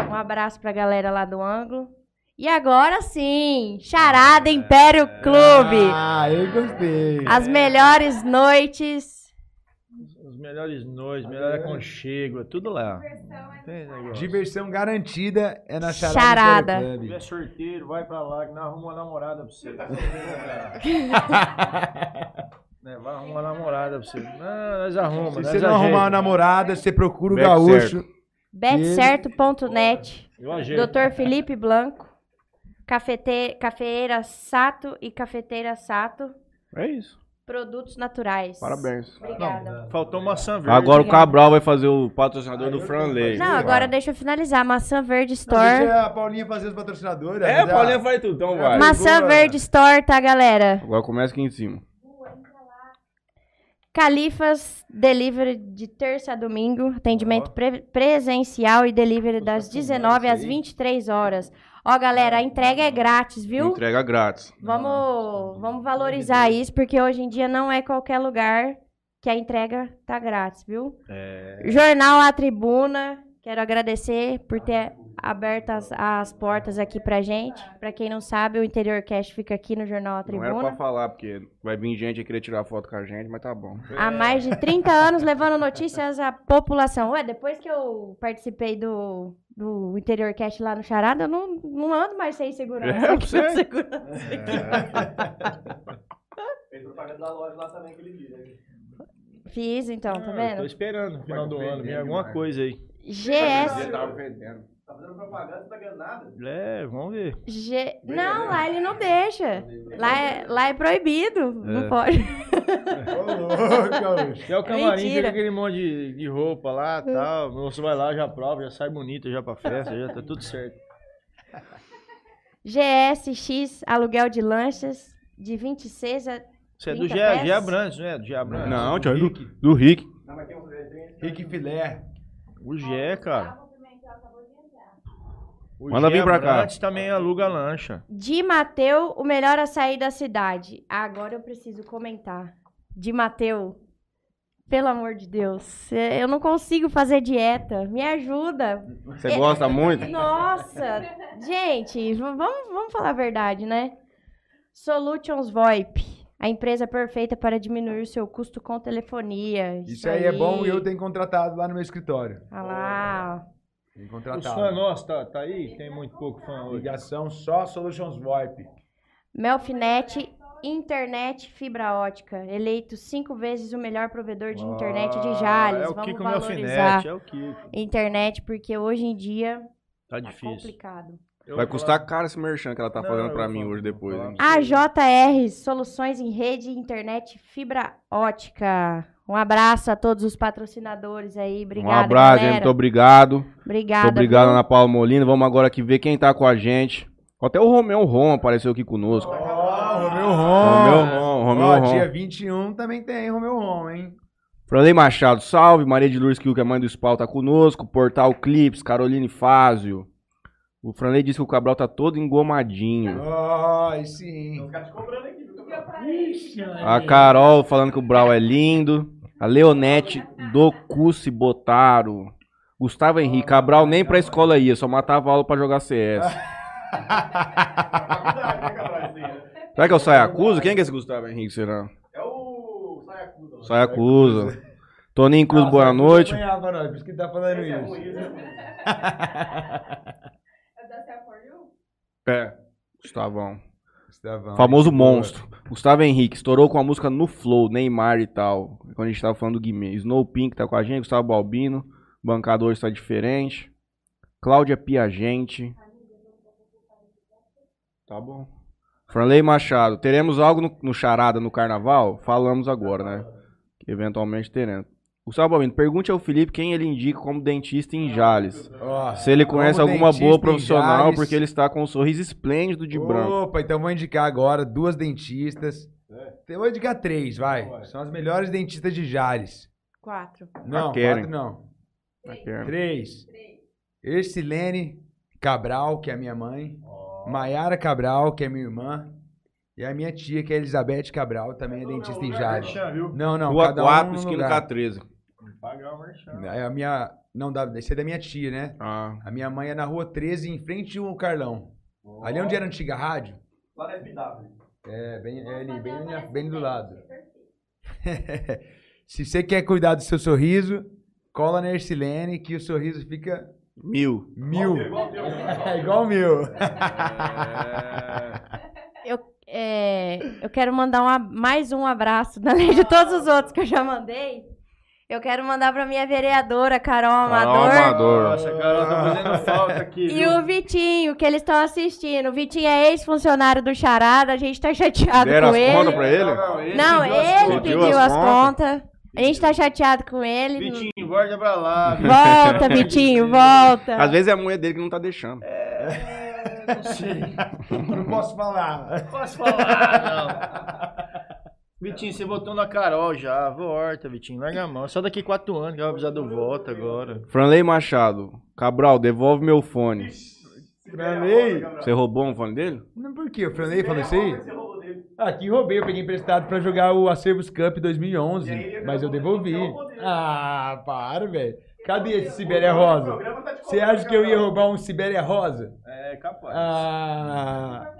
Um abraço pra galera lá do Ângulo. E agora sim, Charada Império Clube. Ah, eu gostei. As melhores noites. Melhores noites, melhor aconchego, é tudo lá. Tem negócio. Diversão garantida é na Charada. Charada. Se tiver sorteiro, vai pra lá que nós arrumamos uma namorada pra você. né, vai arrumar uma namorada pra você. Não, nós arrumamos. Se nós você não arrumar uma namorada, você procura o Back gaúcho. Betcerto.net. Eu ajeito. Dr. Felipe Blanco. Cafete... Cafeeira Sato e Cafeteira Sato. É isso. Produtos naturais. Parabéns. Obrigada. Faltou maçã verde. Agora o. Cabral vai fazer o patrocinador do Franley. Não, agora deixa eu finalizar. Maçã Verde Não, Store. deixa a Paulinha fazer os patrocinadores. É, ah, Paulinha faz tudo, então vai. Maçã boa. Verde Store, tá, galera? Agora começa aqui em cima. Califas Delivery de terça a domingo. Atendimento pre- presencial e delivery das 19 às 23 horas. Ó, galera, a entrega é grátis, viu? Entrega grátis. Vamos, vamos valorizar isso, porque hoje em dia não é qualquer lugar que a entrega tá grátis, viu? É. Jornal A Tribuna, quero agradecer por ter aberto as, as portas aqui pra gente. Pra quem não sabe, o Interior Cast fica aqui no Jornal A Não era pra Tribuna. falar, porque vai vir gente querer tirar foto com a gente, mas tá bom. Há mais de 30 anos levando notícias à população. Ué, depois que eu participei do, do Interior Cast lá no Charada, eu não, não ando mais sem segurança. É, aqui você- na segurança. Fiz então, tá Eu tô vendo? esperando no final do ano, vir alguma coisa aí. GS. Tava vendendo. É, vamos ver. G... Não, lá ele não deixa. Lá é, lá é proibido. Não É. pode. Ô, louco, gaúcho. É o camarim, Mentira. aquele monte de, de roupa lá e tal. O moço vai lá, já prova, já sai bonito já pra festa, já tá tudo certo. GSX, aluguel de lanchas, de 26 a. Você é do 30 Gé, peças? Gé Abrantes, não é? Do Gé Abrantes. Não, tio, é do, do Rick. Rick Filé. O Gé, cara. O Manda vir pra cá. Também aluga lancha. De Mateu, o melhor açaí da cidade. Agora eu preciso comentar. De Mateu. Pelo amor de Deus. Eu não consigo fazer dieta. Me ajuda. Você gosta muito? Nossa! Gente, vamos, vamos falar a verdade, né? Solutions VoIP. A empresa perfeita para diminuir o seu custo com telefonia. Isso aí é bom e eu tenho contratado lá no meu escritório. Olha lá. Ó. Tenho Os contratado. fãs nossos, tá, tá aí? Tem muito pouco fã hoje. Ligação só Solutions VoIP. Melfinet Internet Fibra Ótica. Eleito cinco vezes o melhor provedor de internet de Jales. É o Vamos Kiko valorizar Melfinete, é o Kiko. internet, porque hoje em dia Tá tá difícil. complicado. Eu Vai custar falar- caro esse merchan que ela tá Não, fazendo vou mim falar- hoje depois. hein? AJR, soluções em rede internet fibra ótica. Um abraço a todos os patrocinadores aí. Obrigada, um abraço, gente. galera. Muito obrigado. Obrigado, viu? Ana Paula Molina. Vamos agora aqui ver quem tá com a gente. Até o Romeu Rom apareceu aqui conosco. Ó, Romeu Romeu Rom. Rom, Romeu Ó, Rom. dia 21 também tem Romeu Rom, hein? Franley Machado, salve. Maria de Lourdes Kiel, que é mãe do Spawn, tá conosco. Portal Clips, Caroline Fázio. O Franley disse que o Cabral tá todo engomadinho. Aí sim. A Carol falando que o Brau é lindo. A Leonete do Cussi Botaro. Gustavo Henrique, Cabral nem pra escola ia, só matava aula pra jogar CS. Será que é o Sayacusa? Quem que é esse Gustavo Henrique, será? É o Sayacusa. Sayacusa. Toninho Cruz, boa noite. Apanhava nós, por isso que ele tá falando isso. É, Gustavão. Gustavão, Famoso boa. monstro. Gustavo Henrique, estourou com a música no Flow, Neymar e tal. Quando a gente tava falando do Guimê. Snow Pink tá com a gente, Gustavo Balbino. Bancador está diferente. Cláudia Piagente. Tá bom. Franley Machado, teremos algo no, no Charada no Carnaval? Falamos agora, né? Que eventualmente teremos. Gustavo Balbino, pergunte ao Felipe quem ele indica como dentista em Jales. Ó, Se ele conhece alguma boa profissional, Jales- porque ele está com um sorriso esplêndido de branco. Opa, então vou indicar agora duas dentistas. Eu vou indicar três, vai. São as melhores dentistas de Jales. Quatro. Não, quatro não. Aqui, ó. Três. Ercilene Cabral, que é a minha mãe. Maiara Cabral, que é minha irmã. E a minha tia, que é Elizabeth Cabral, também é dentista em Jales. Merchan, viu? Não, não, Rua cada 4, um no esquina lugar. K13. Pagar o merchan. É a minha... Não, dá, esse é da minha tia, né? Ah, A minha mãe é na rua 13, em frente ao Carlão. Ali onde era a antiga rádio. Lá na SBW. É, bem, é ali, bem, ali- bem do lado. Se você quer cuidar do seu sorriso, cola na Ercilene que o sorriso fica mil. mil. É igual o meu. Eu, é, eu quero mandar um ab- mais um abraço, além de todos os outros que eu já mandei. Eu quero mandar pra minha vereadora, Carol Amador. Amador. Nossa, cara, tá fazendo falta aqui. E viu? o Vitinho, que eles estão assistindo. O Vitinho é ex-funcionário do Charada, a gente tá chateado Deram com as ele. contas pra ele? Não, pediu as ele contas. Pediu pediu as as contas. A gente tá chateado com ele. Vitinho, volta pra lá. Volta, Vitinho, volta. Às vezes é a mulher dele que não tá deixando. Não sei. Não posso falar. Posso falar, não. Vitinho, você votou na Carol já. Volta, Vitinho. Larga a mão. Só daqui quatro anos que vai precisar do voto agora. Franley Machado. Cabral, devolve meu fone. Franley? Você roubou um fone dele? Não, por quê? O Franley falou isso aí? Ah, que roubei. Eu peguei emprestado pra jogar o Acervos Cup 2011. Mas eu devolvi. Ah, para, velho. Cadê esse Sibéria Rosa? Você acha que eu ia roubar um Sibéria Rosa? É, capaz. Ah...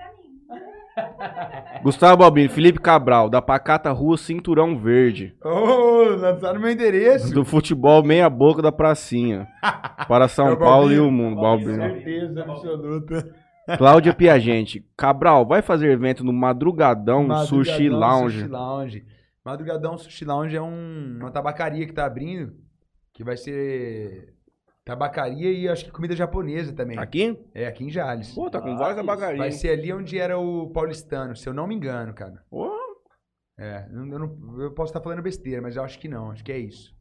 Gustavo Balbino, Felipe Cabral, da Pacata Rua Cinturão Verde. Ô, lançaram meu endereço. Do futebol meia boca da pracinha. Para É São o Paulo e o mundo, Balbino. Certeza absoluta. Cláudia Piagente. Cabral, vai fazer evento no Madrugadão, Madrugadão Sushi Lounge. Sushi Lounge. Madrugadão Sushi Lounge é um- uma tabacaria que tá abrindo, que vai ser tabacaria e acho que comida japonesa também. Aqui? É, aqui em Jales. Pô, tá com várias Vai tabacarias. ser ali onde era o paulistano, se eu não me engano, cara. Pô, É, eu, não- eu não- posso estar falando besteira, mas eu acho que não, acho que é isso.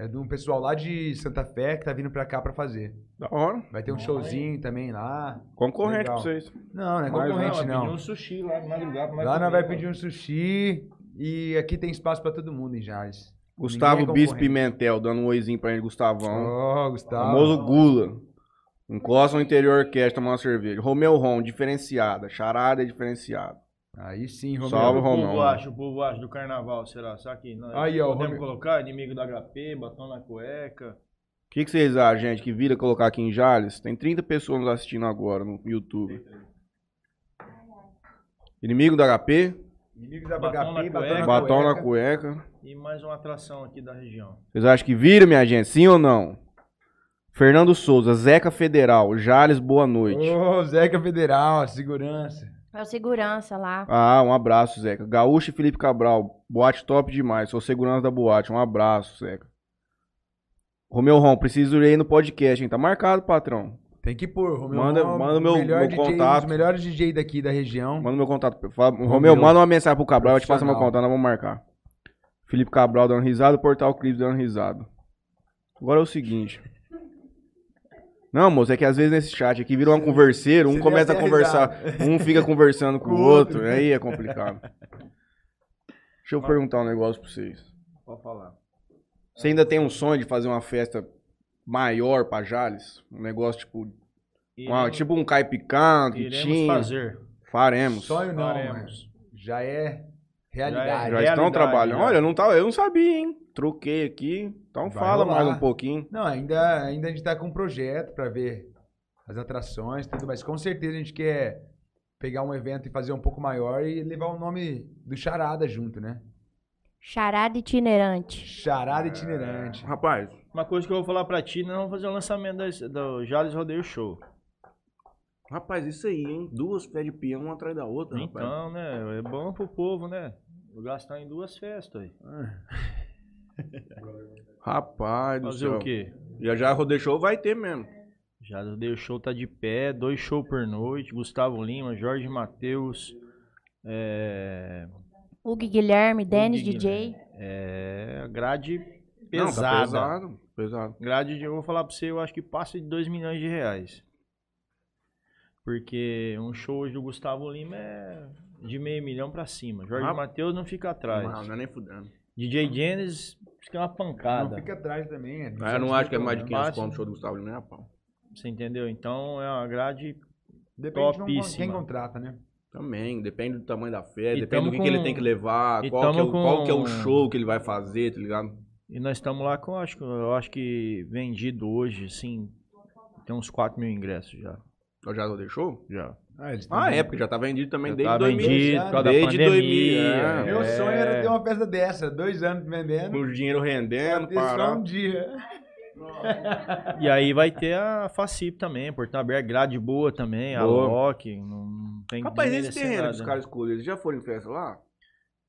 É de um pessoal lá de Santa Fé que tá vindo pra cá pra fazer. da hora. Vai ter um showzinho também lá. Concorrente Legal. pra vocês. Não, não é Mas concorrente vai pedir não. um sushi lá de madrugada. Lá nós vai pedir um sushi e aqui tem espaço pra todo mundo em Jales. Gustavo é Bis. Pimentel, dando um oizinho pra ele, Gustavão. Ó, Gustavo. Famoso Gula. Encosta no interior orquestra, tomar uma cerveja. Romeu Rom, diferenciada. Charada é diferenciada. Aí sim, Romeu. Salve, O povo acha, o povo acha do carnaval, será? Será que nós Aí, ó, podemos Romeu. colocar inimigo do HP, batom na cueca? O que, que vocês acham, gente, que vira colocar aqui em Jales? Tem 30 pessoas nos assistindo agora no YouTube. Inimigo do HP? Inimigos da Batom HP, na batom cueca. na Batom na cueca. E mais uma atração aqui da região. Vocês acham que vira, minha gente? Sim ou não? Fernando Souza, Zeca Federal, Jales, boa noite. Ô, Zeca Federal, segurança. É o segurança lá. Ah, um abraço, Zeca. Gaúcho e Felipe Cabral, boate top demais. Sou segurança da boate. Um abraço, Zeca. Romeu Rom, preciso ir aí no podcast, hein? Tá marcado, patrão. Tem que pôr, Romeu. Manda- Rom, manda meu- melhor meu DJ, contato. Dos melhores DJ daqui da região. Manda meu contato. Fala- Romeu, manda uma mensagem pro Cabral, eu te passo meu contato, nós vamos marcar. Felipe Cabral dando risada, Portal Clips dando risada. Agora é o seguinte. Não, moço, é que às vezes nesse chat aqui vira uma converseira, um Você começa a conversar, um fica conversando com o Com o outro, outro. aí é complicado. Deixa eu perguntar um negócio pra vocês. Pode falar. Você ainda tem um sonho de fazer uma festa maior pra Jales? Um negócio tipo, uma- tipo um caipicão, que iremos tinha. fazer. Faremos. Sonho não, Faremos. já é realidade. Já Realidade, estão trabalhando. já. Olha, não tá, eu não sabia, hein? Troquei aqui. Então Vai fala rolar. mais um pouquinho. Não, ainda, ainda a gente tá com um projeto pra ver as atrações, tudo, mas com certeza a gente quer pegar um evento e fazer um pouco maior e levar o nome do Charada junto, né? Charada itinerante. Charada itinerante. Rapaz, Uma coisa que eu vou falar pra ti, nós vamos fazer o lançamento da- do Jales Rodeio Show. rapaz, isso aí, hein? Duas pés de peão uma atrás da outra, rapaz. Então, né? É bom pro povo, né? Vou gastar em duas festas aí. Rapaz do Fazer céu. o quê? Já já Rodeio Show vai ter mesmo. Já Rodeio Show tá de pé, dois shows por noite. Gustavo Lima, Jorge Matheus. É. Hugo Guilherme, Denis Hugo DJ. É. Grade Não, tá pesada. pesado. Pesado. Grade, de- eu vou falar pra você, eu acho que passa de 2 milhões de reais. Porque um show hoje do Gustavo Lima é de meio milhão pra cima. Jorge Ah. Matheus não fica atrás. Não, não é nem fudendo. DJ Genesis, que é uma Não pancada. fica atrás também. é Ah, eu não acho que é mais de 500 Máximo. conto o show do Gustavo Lima, nem a pau. Você entendeu? Então é uma grade. Depende de não- Topíssima. quem contrata, né? Também, depende do tamanho da festa, E depende do que, que ele com- tem que levar, e qual que, é o, tamo qual que é o com- show que ele vai fazer, tá ligado? E nós estamos lá com, acho, que- eu acho que vendido hoje, assim, tem uns 4 mil ingressos já. Eu já deixou? Já. Ah, eles Ah, é, porque já tá vendido também Já desde tá 2000. vendido, Desde pandemia. 2000, é. Meu É. sonho era ter uma festa dessa. Dois anos vendendo. Com o dinheiro rendendo, Ter só parar. um dia. E aí vai ter a Facip também, Portão Aberto, grade boa também, a Boa. Loki, não tem Rapaz, nem esse descer terreno que os caras escolheram, eles já foram em festa lá?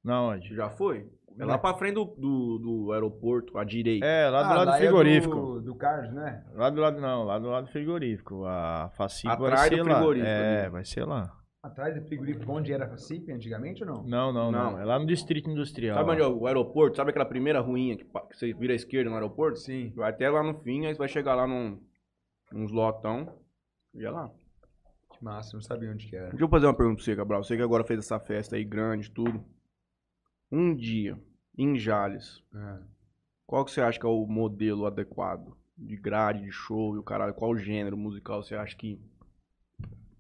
Não, onde? Já foi? É lá pra frente do, do, do aeroporto, à direita. É, lá do Ah, lado lá do é frigorífico. do, do Carlos, né? Lá do lado não, lá do lado do frigorífico. A Facip vai Atrás do ser lá. frigorífico É, ali. vai ser lá. Atrás do frigorífico onde era a FACIP antigamente ou não? Não, não, não, Não. É lá no Distrito Industrial. Sabe onde é o aeroporto? Sabe aquela primeira ruinha que, que você vira à esquerda no aeroporto? Sim. Vai até lá no fim, aí você vai chegar lá num, uns lotão. E é lá. Que massa, não sabia onde que era. Deixa eu fazer uma pergunta pra você, Cabral. Você que agora fez essa festa aí grande, tudo. Um dia, em Jales, É. qual que você acha que é o modelo adequado? De grade, de show e o caralho? Qual gênero musical você acha que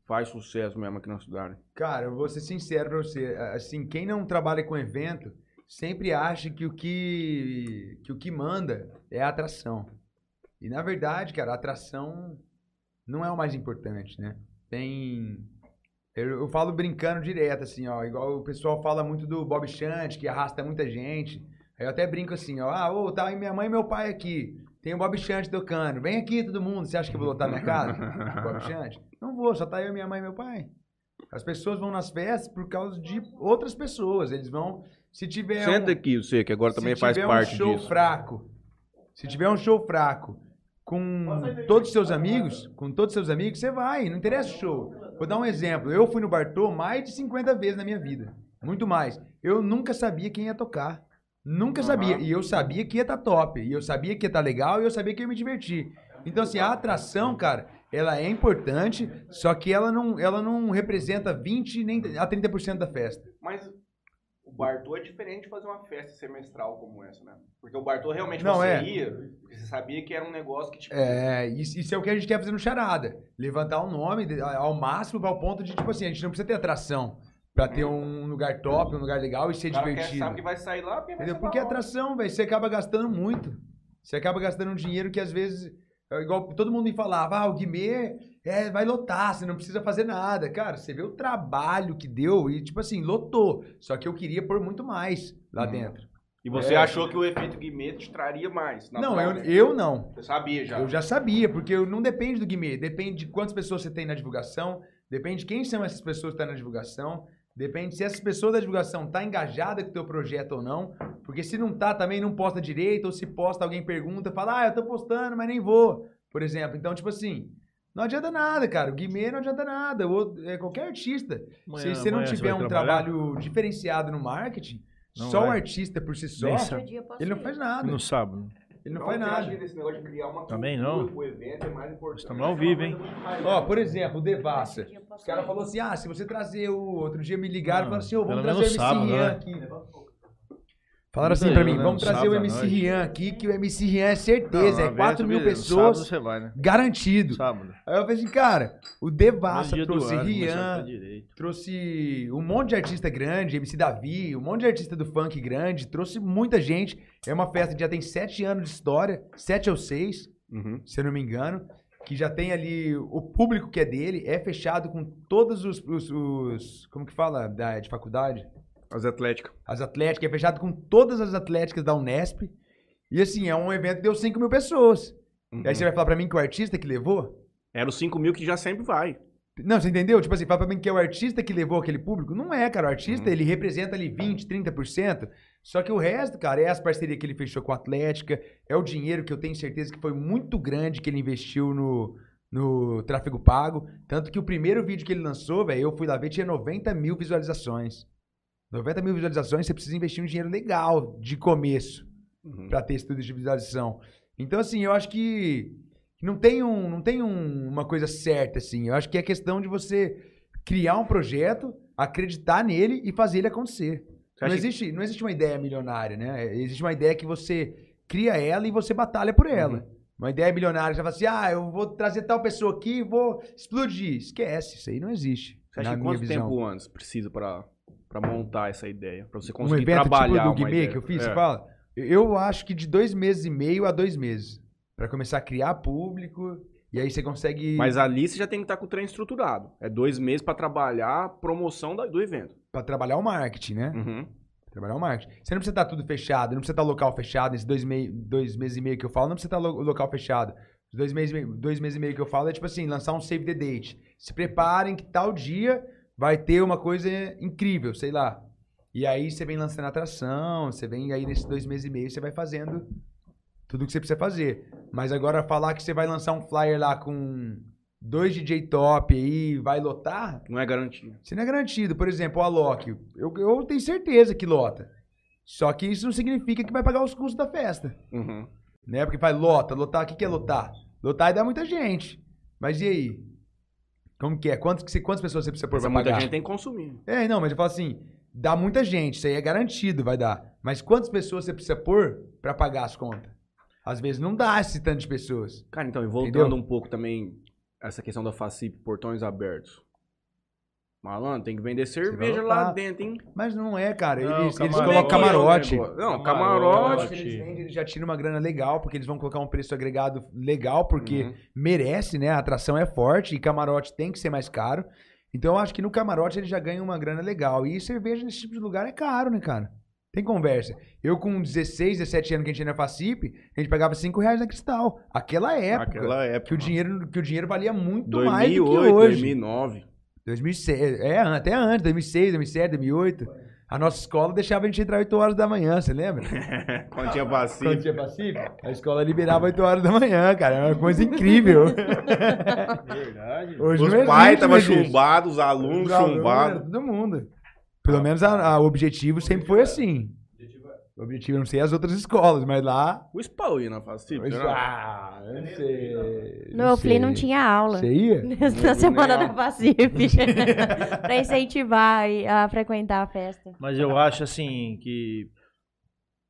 faz sucesso mesmo aqui na cidade? Cara, eu vou ser sincero pra você. Assim, quem não trabalha com evento sempre acha que o que, que o que manda é a atração. E na verdade, cara, a atração não é o mais importante, né? Tem. Eu, eu falo brincando direto, assim, ó. Igual o pessoal fala muito do Bob Chant, que arrasta muita gente. Aí eu até brinco assim, ó. Ah, ô, tá aí minha mãe e meu pai aqui. Tem o Bob Chant tocando. Vem aqui todo mundo. Você acha que eu vou lotar minha casa? Bob Chant? Não vou, só tá eu, minha mãe e meu pai. As pessoas vão nas festas por causa de outras pessoas. Eles vão. Se tiver. Senta um, aqui, você, que agora também se faz tiver parte um show disso. fraco. Se tiver um show fraco com todos os seus amigos, com todos os seus amigos, você vai, não interessa o show. Vou dar um exemplo. Eu fui no Bartô mais de 50 vezes na minha vida. Muito mais. Eu nunca sabia quem ia tocar. Nunca Aham. sabia. E eu sabia que ia estar top. E eu sabia que ia estar legal e eu sabia que ia me divertir. Então, assim, a atração, cara, ela é importante, só que ela não, ela não representa 20 nem a 30% da festa. Mas Bartô é diferente de fazer uma festa semestral como essa, né? Porque o Bartô realmente Não, você é. ia, porque você sabia que era um negócio que tipo. É, isso, isso é o que a gente quer fazer no Charada. Levantar o nome de- ao máximo ao ponto de, tipo assim, a gente não precisa ter atração pra ter um lugar top, um lugar legal e ser o cara quer, divertido. sabe que vai sair lá porque vai Entendeu? Porque hora. atração, velho, você acaba gastando muito. Você acaba gastando um dinheiro que às vezes É igual todo mundo me falava, ah, o Guimê é, vai lotar, você não precisa fazer nada. Cara, você vê o trabalho que deu e, tipo assim, lotou. Só que eu queria pôr muito mais lá Uhum. dentro. E você É. achou que o efeito Guimê te traria mais? Não, eu, eu não. Você sabia já. Eu já sabia, porque não depende do Guimê, depende de quantas pessoas você tem na divulgação, depende de quem são essas pessoas que estão na divulgação, depende se essas pessoas da divulgação tá engajada com o teu projeto ou não, porque se não tá também não posta direito, ou se posta alguém pergunta, fala, ah, eu tô postando, mas nem vou, por exemplo. Então, tipo assim, não adianta nada, cara, o Guimê não adianta nada, ou, é qualquer artista. Amanhã- se você não tiver um trabalhar? trabalho diferenciado no marketing, Não só o vai. artista por si só, Outro ele não faz nada. No sábado. Ele não Não, faz nada. esse negócio de criar uma Também não. pro evento é mais importante. Estamos ao vivo, hein? Ó, por exemplo, o Devassa. Os caras falaram assim: ah, se você trazer o. Outro dia me ligaram e Não, falaram assim: ô, vamos trazer o MC sábado, Rian né? aqui. Falaram Isso assim pra mim: né? vamos trazer o MC. Rian aqui, que o MC Rian é certeza, Não, é na 4 mil pessoas, Sábado você vai, né? garantido. Sábado. Aí eu falei assim: cara, o Devassa trouxe Rian, trouxe um monte de artista grande, MC Davi, um monte de artista do funk grande, trouxe muita gente. É uma festa que já tem 7 anos de história, 7 ou 6 Uhum. se eu não me engano, que já tem ali o público que é dele, é fechado com todos os, os- os- como que fala, da, de faculdade? As atléticas. As atléticas, é fechado com todas as atléticas da Unesp. E assim, é um evento que deu 5 mil pessoas. Uhum. E aí você vai falar pra mim que o artista que levou? Era os 5 mil que já sempre vai. Não, você entendeu? Tipo assim, fala pra mim que é o artista que levou aquele público. Não é, cara. O artista, Uhum. ele representa ali 20, 30%. Só que o resto, cara, é as parcerias que ele fechou com a Atlética, é o dinheiro que eu tenho certeza que foi muito grande que ele investiu no, no tráfego pago. Tanto que o primeiro vídeo que ele lançou, velho, eu fui lá ver, tinha 90 mil visualizações. 90 mil visualizações, você precisa investir um dinheiro legal de começo Uhum. pra ter esse tudo de visualização. Então, assim, eu acho que não tem, um, não tem um- uma coisa certa, assim. Eu acho que é questão de você criar um projeto, acreditar nele e fazer ele acontecer. Não que- existe, não existe uma ideia milionária, né? Existe uma ideia que você cria ela e você batalha por ela. Uhum. Uma ideia milionária, você fala assim, ah, eu vou trazer tal pessoa aqui e vou explodir. Esquece, isso aí não existe. Você acha que quanto visão. tempo antes precisa pra, pra montar essa ideia? Pra você um conseguir evento trabalhar tipo do Guimê que eu fiz, É. você fala? Eu acho que de dois meses e meio a dois meses. Pra começar a criar público. E aí você consegue. Mas ali você já tem que estar com o trem estruturado. É dois meses pra trabalhar a promoção do evento. Pra trabalhar o marketing, né? Uhum. Trabalhar o marketing. Você não precisa estar tudo fechado, não precisa estar local fechado. Nesses dois, mei- dois meses e meio que eu falo, não precisa estar lo- local fechado. Os dois meses, dois meses e meio que eu falo é tipo assim, lançar um save the date. Se preparem que tal dia vai ter uma coisa incrível, sei lá. E aí você vem lançando atração, você vem aí nesses dois meses e meio, você vai fazendo tudo que você precisa fazer. Mas agora falar que você vai lançar um flyer lá com dois DJ top aí, vai lotar, Não é garantia. você não é garantido. Por exemplo, o Alok, eu, eu tenho certeza que lota. Só que isso não significa que vai pagar os custos da festa. Uhum. Né? Porque faz lota, lotar, o que, que é lotar? Lotar é dar muita gente. Mas e aí? Como que é? Quantos, que quantas pessoas você precisa pôr Essa pra muita pagar? gente tem que consumir. É, não, mas eu falo assim, dá muita gente, isso aí é garantido, vai dar. Mas quantas pessoas você precisa pôr pra pagar as contas? Às vezes não dá esse tanto de pessoas. Cara, então, e voltando Entendeu? um pouco também, essa questão da FACIP, portões abertos. Malandro, tem que vender cerveja lá dentro, hein? Mas não é, cara. Não, Eles, eles colocam camarote. Não, Camarote. camarote. Eles vendem, eles já tiram uma grana legal, porque eles vão colocar um preço agregado legal, porque Uhum. merece, né? A atração é forte e camarote tem que ser mais caro. Então eu acho que no camarote ele já ganha uma grana legal. E cerveja nesse tipo de lugar é caro, né, cara? Tem conversa. Eu com 16, 17 anos que a gente ia na Facip, a gente pagava 5 reais na Cristal. Aquela época. Naquela época. Que o, dinheiro, que o dinheiro valia muito mais do que 2008, hoje. 2009. 2006, é, até antes, 2006, 2007, 2008. A nossa escola deixava a gente entrar 8 horas da manhã, você lembra? Quando tinha Quando vacina. tinha Pacífico, a escola liberava 8 horas da manhã, cara. É uma coisa incrível. Verdade. Hoje Os pais estavam chumbados, os alunos Os alunos, chumbados. Todo mundo. Pelo menos a- a- o objetivo sempre foi assim. O objetivo, eu não sei as outras escolas, mas lá. O Spawn ia na FACIP, será? ah, eu não sei. No Eufli não tinha aula. Você ia? Na semana da Pacific. pra incentivar a frequentar a festa. Mas eu acho assim que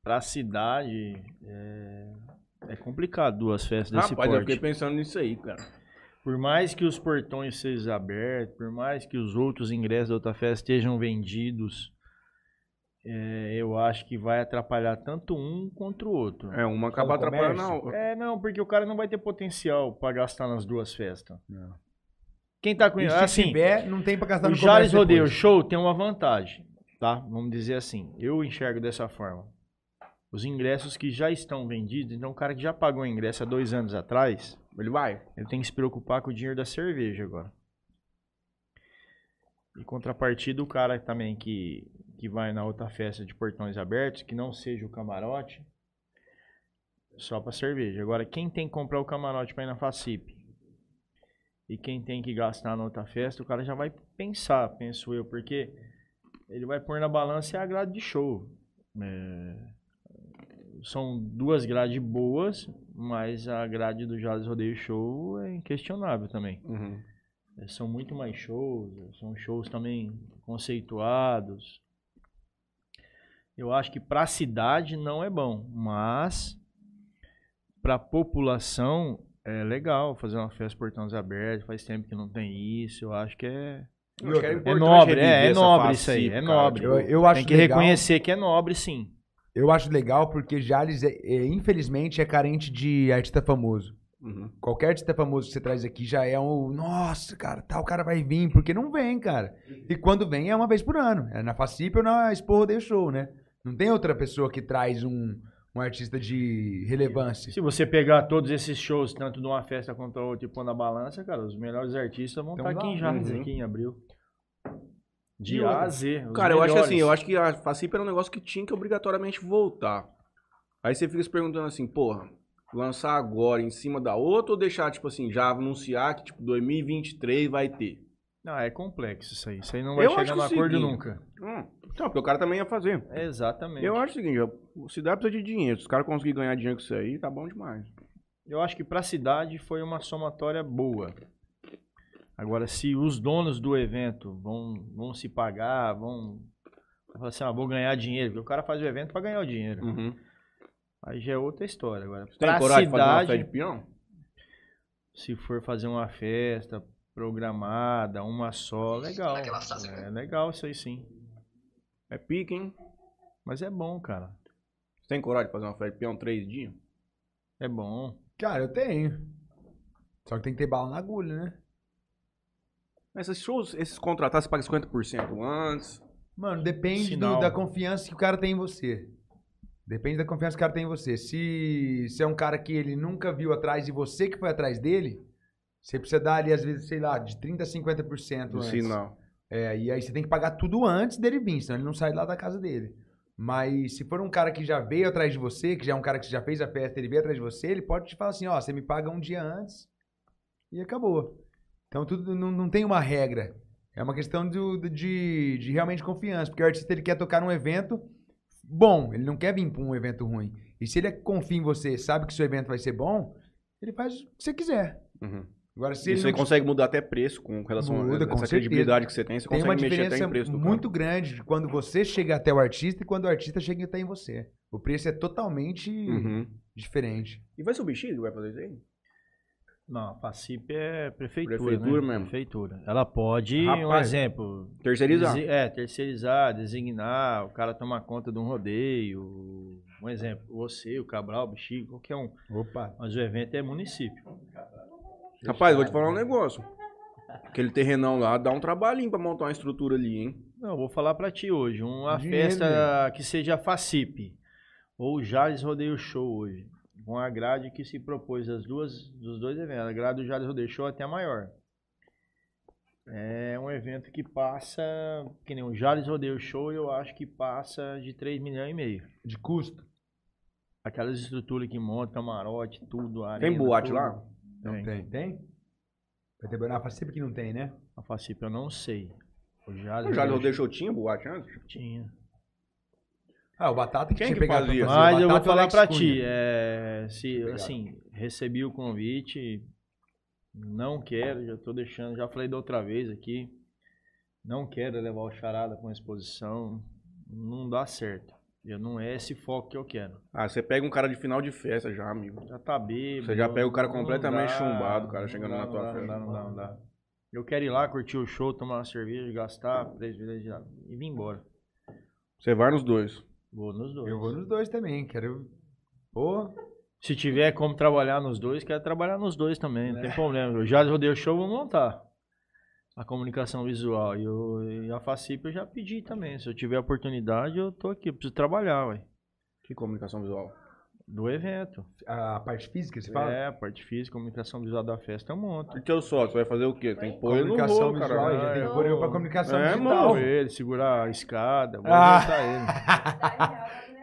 pra cidade é, é complicado duas festas desse Rapaz, eu porte. fiquei pensando nisso aí, cara. Por mais que os portões sejam abertos, por mais que os outros ingressos da outra festa estejam vendidos, é, eu acho que vai atrapalhar tanto um contra o outro. É, uma acaba atrapalhando a outra. É, não, porque o cara não vai ter potencial pra gastar nas duas festas. Não. Quem tá conhecendo. se Assim, tiver, não tem pra gastar o no Jales comércio Rodeio. Show tem uma vantagem, tá? Vamos dizer assim. Eu enxergo dessa forma. Os ingressos que já estão vendidos, então o cara que já pagou o ingresso há dois anos atrás, Ele vai. ele tem que se preocupar com o dinheiro da cerveja agora. E contrapartida, o cara também que, que vai na outra festa de portões abertos, que não seja o camarote, só pra cerveja. Agora, quem tem que comprar o camarote pra ir na Facip e quem tem que gastar na outra festa, o cara já vai pensar, penso eu, porque ele vai pôr na balança a grade de show. É, São duas grades boas, mas a grade do Jales Rodeio Show é inquestionável também. Uhum. É, São muito mais shows, é, são shows também conceituados. Eu acho que para a cidade não é bom, mas para a população é legal fazer uma festa portões abertos. Faz tempo que não tem isso. Eu acho que é, Eu acho que É é nobre, é, é nobre isso aí, é cara, nobre. tipo, Eu, eu acho tem que legal, reconhecer que é nobre, sim. Eu acho legal porque Jales, é, é, infelizmente, é carente de artista famoso. uhum. Qualquer artista famoso que você traz aqui já é um. Nossa, cara, tal cara vai vir, porque não vem, cara. E quando vem é uma vez por ano. É na Facip ou na Expo Show, né? Não tem outra pessoa que traz um, um artista de relevância. Se você pegar todos esses shows, tanto de uma festa quanto a outra, e pôr na balança, cara, os melhores artistas vão Então estar aqui em Jales, uhum. aqui em abril. De E A a? Z. os Cara, eu acho que assim, eu acho que a Facip era um negócio que tinha que obrigatoriamente voltar. Aí você fica se perguntando assim, porra, lançar agora em cima da outra ou deixar, tipo assim, já anunciar que, tipo, 2023 vai ter? Não, é complexo isso aí. Isso aí não vai Eu acho chegar que no o acordo seguinte- nunca. Hum, não, porque o cara também ia fazer. Exatamente. Eu acho o seguinte, a cidade precisa de dinheiro. Se os caras conseguirem ganhar dinheiro com isso aí, tá bom demais. Eu acho que pra cidade foi uma somatória boa. Agora, se os donos do evento vão, vão se pagar, vão falar assim, ah, vou ganhar dinheiro, porque o cara faz o evento pra ganhar o dinheiro. Uhum. Aí já é outra história. Agora, Tem pra coragem de fazer uma cidade, festa de peão? se for fazer uma festa programada, uma só, legal. É legal isso aí sim. É pique, hein? Mas é bom, cara. Você tem coragem de fazer uma festa de peão três dias? É bom. Cara, eu tenho. Só que tem que ter bala na agulha, né? Esses shows, esses contratados, você paga 50% antes. Mano, depende do- da confiança que o cara tem em você. Depende da confiança que o cara tem em você. Se, se é um cara que ele nunca viu atrás e você que foi atrás dele, você precisa dar ali, às vezes, sei lá, de 30% a 50% Do antes. sinal. É, e aí você tem que pagar tudo antes dele vir, senão ele não sai lá da casa dele. Mas se for um cara que já veio atrás de você, que já é um cara que já fez a festa, ele veio atrás de você, ele pode te falar assim, ó, você me paga um dia antes e acabou. Então tudo não, não tem uma regra. É uma questão do- de, de realmente confiança, porque o artista ele quer tocar num evento bom, ele não quer vir para um evento ruim. E se ele confia em você, sabe que seu evento vai ser bom, ele faz o que você quiser. Uhum. Agora se E ele você não consegue mudar até preço com relação Muda, a com essa certeza. credibilidade que você tem. Você tem consegue uma mexer até diferença em preço do muito cara. grande de quando você chega até o artista e quando o artista chega até em você. O preço é totalmente Uhum. diferente. E vai bichinho que vai fazer isso aí? Não, a Facip é prefeitura, Prefeitura né? mesmo. Prefeitura. Ela pode, um Rapaz, exemplo, Terceirizar. é, terceirizar, designar, o cara tomar conta de um rodeio, um exemplo, você, o Cabral, o Bexiga, qualquer um. Opa. Mas o evento é município. Rapaz, vou te falar um negócio. Aquele terrenão lá dá um trabalhinho pra montar uma estrutura ali, hein? Não, eu vou falar pra ti hoje, uma Dinheiro, festa que seja Facip, ou Jales Rodeio Show hoje, com a grade que se propôs das duas, dos dois eventos, a grade do Jales Rodeio Show é até a maior. É um evento que passa, que nem o Jales Rodeio Show, eu acho que passa de 3 milhões e meio. De custo? Aquelas estruturas que monta, camarote, tudo, Tem boate tudo. lá? Não Tem. tem. Tem? Vai ter na sempre que não tem, né? A Facip eu não sei. O Jales O Jales tinha boate antes? Tinha. Ah, o Batata que Quem tinha que pegado fazer. Mas eu vou falar Cunha. ti, é, se, Obrigado. assim, recebi o convite, não quero, já tô deixando, já falei da outra vez aqui, não quero levar o charada pra uma exposição, não dá certo. Eu não é esse foco que eu quero. Ah, você pega um cara de final de festa já, amigo. Já tá bêbado. Você já pega o cara completamente dá, chumbado, cara, chegando dá, na tua festa. Não dá, não dá, não dá. Eu quero ir lá, curtir o show, tomar uma cerveja, gastar, três vezes e vir embora. Você vai nos dois. Vou nos dois. Eu vou nos dois também, quero. Pô, Se tiver como trabalhar nos dois, quero trabalhar nos dois também, não tem problema. Eu já rodei o show, vou montar a comunicação visual. E, eu, e a FACIP eu já pedi também. Se eu tiver oportunidade, eu tô aqui. Eu preciso trabalhar, ué. Que comunicação visual? Do evento. a parte física, você fala? É, a parte física, comunicação visual da festa eu monto. E teu sócio vai fazer o quê? Tem que pôr ele no comunicação rolo, visual, cara. já tem que pôr eu pra comunicação É, digital. Com ele, segurar a escada, vou Ah.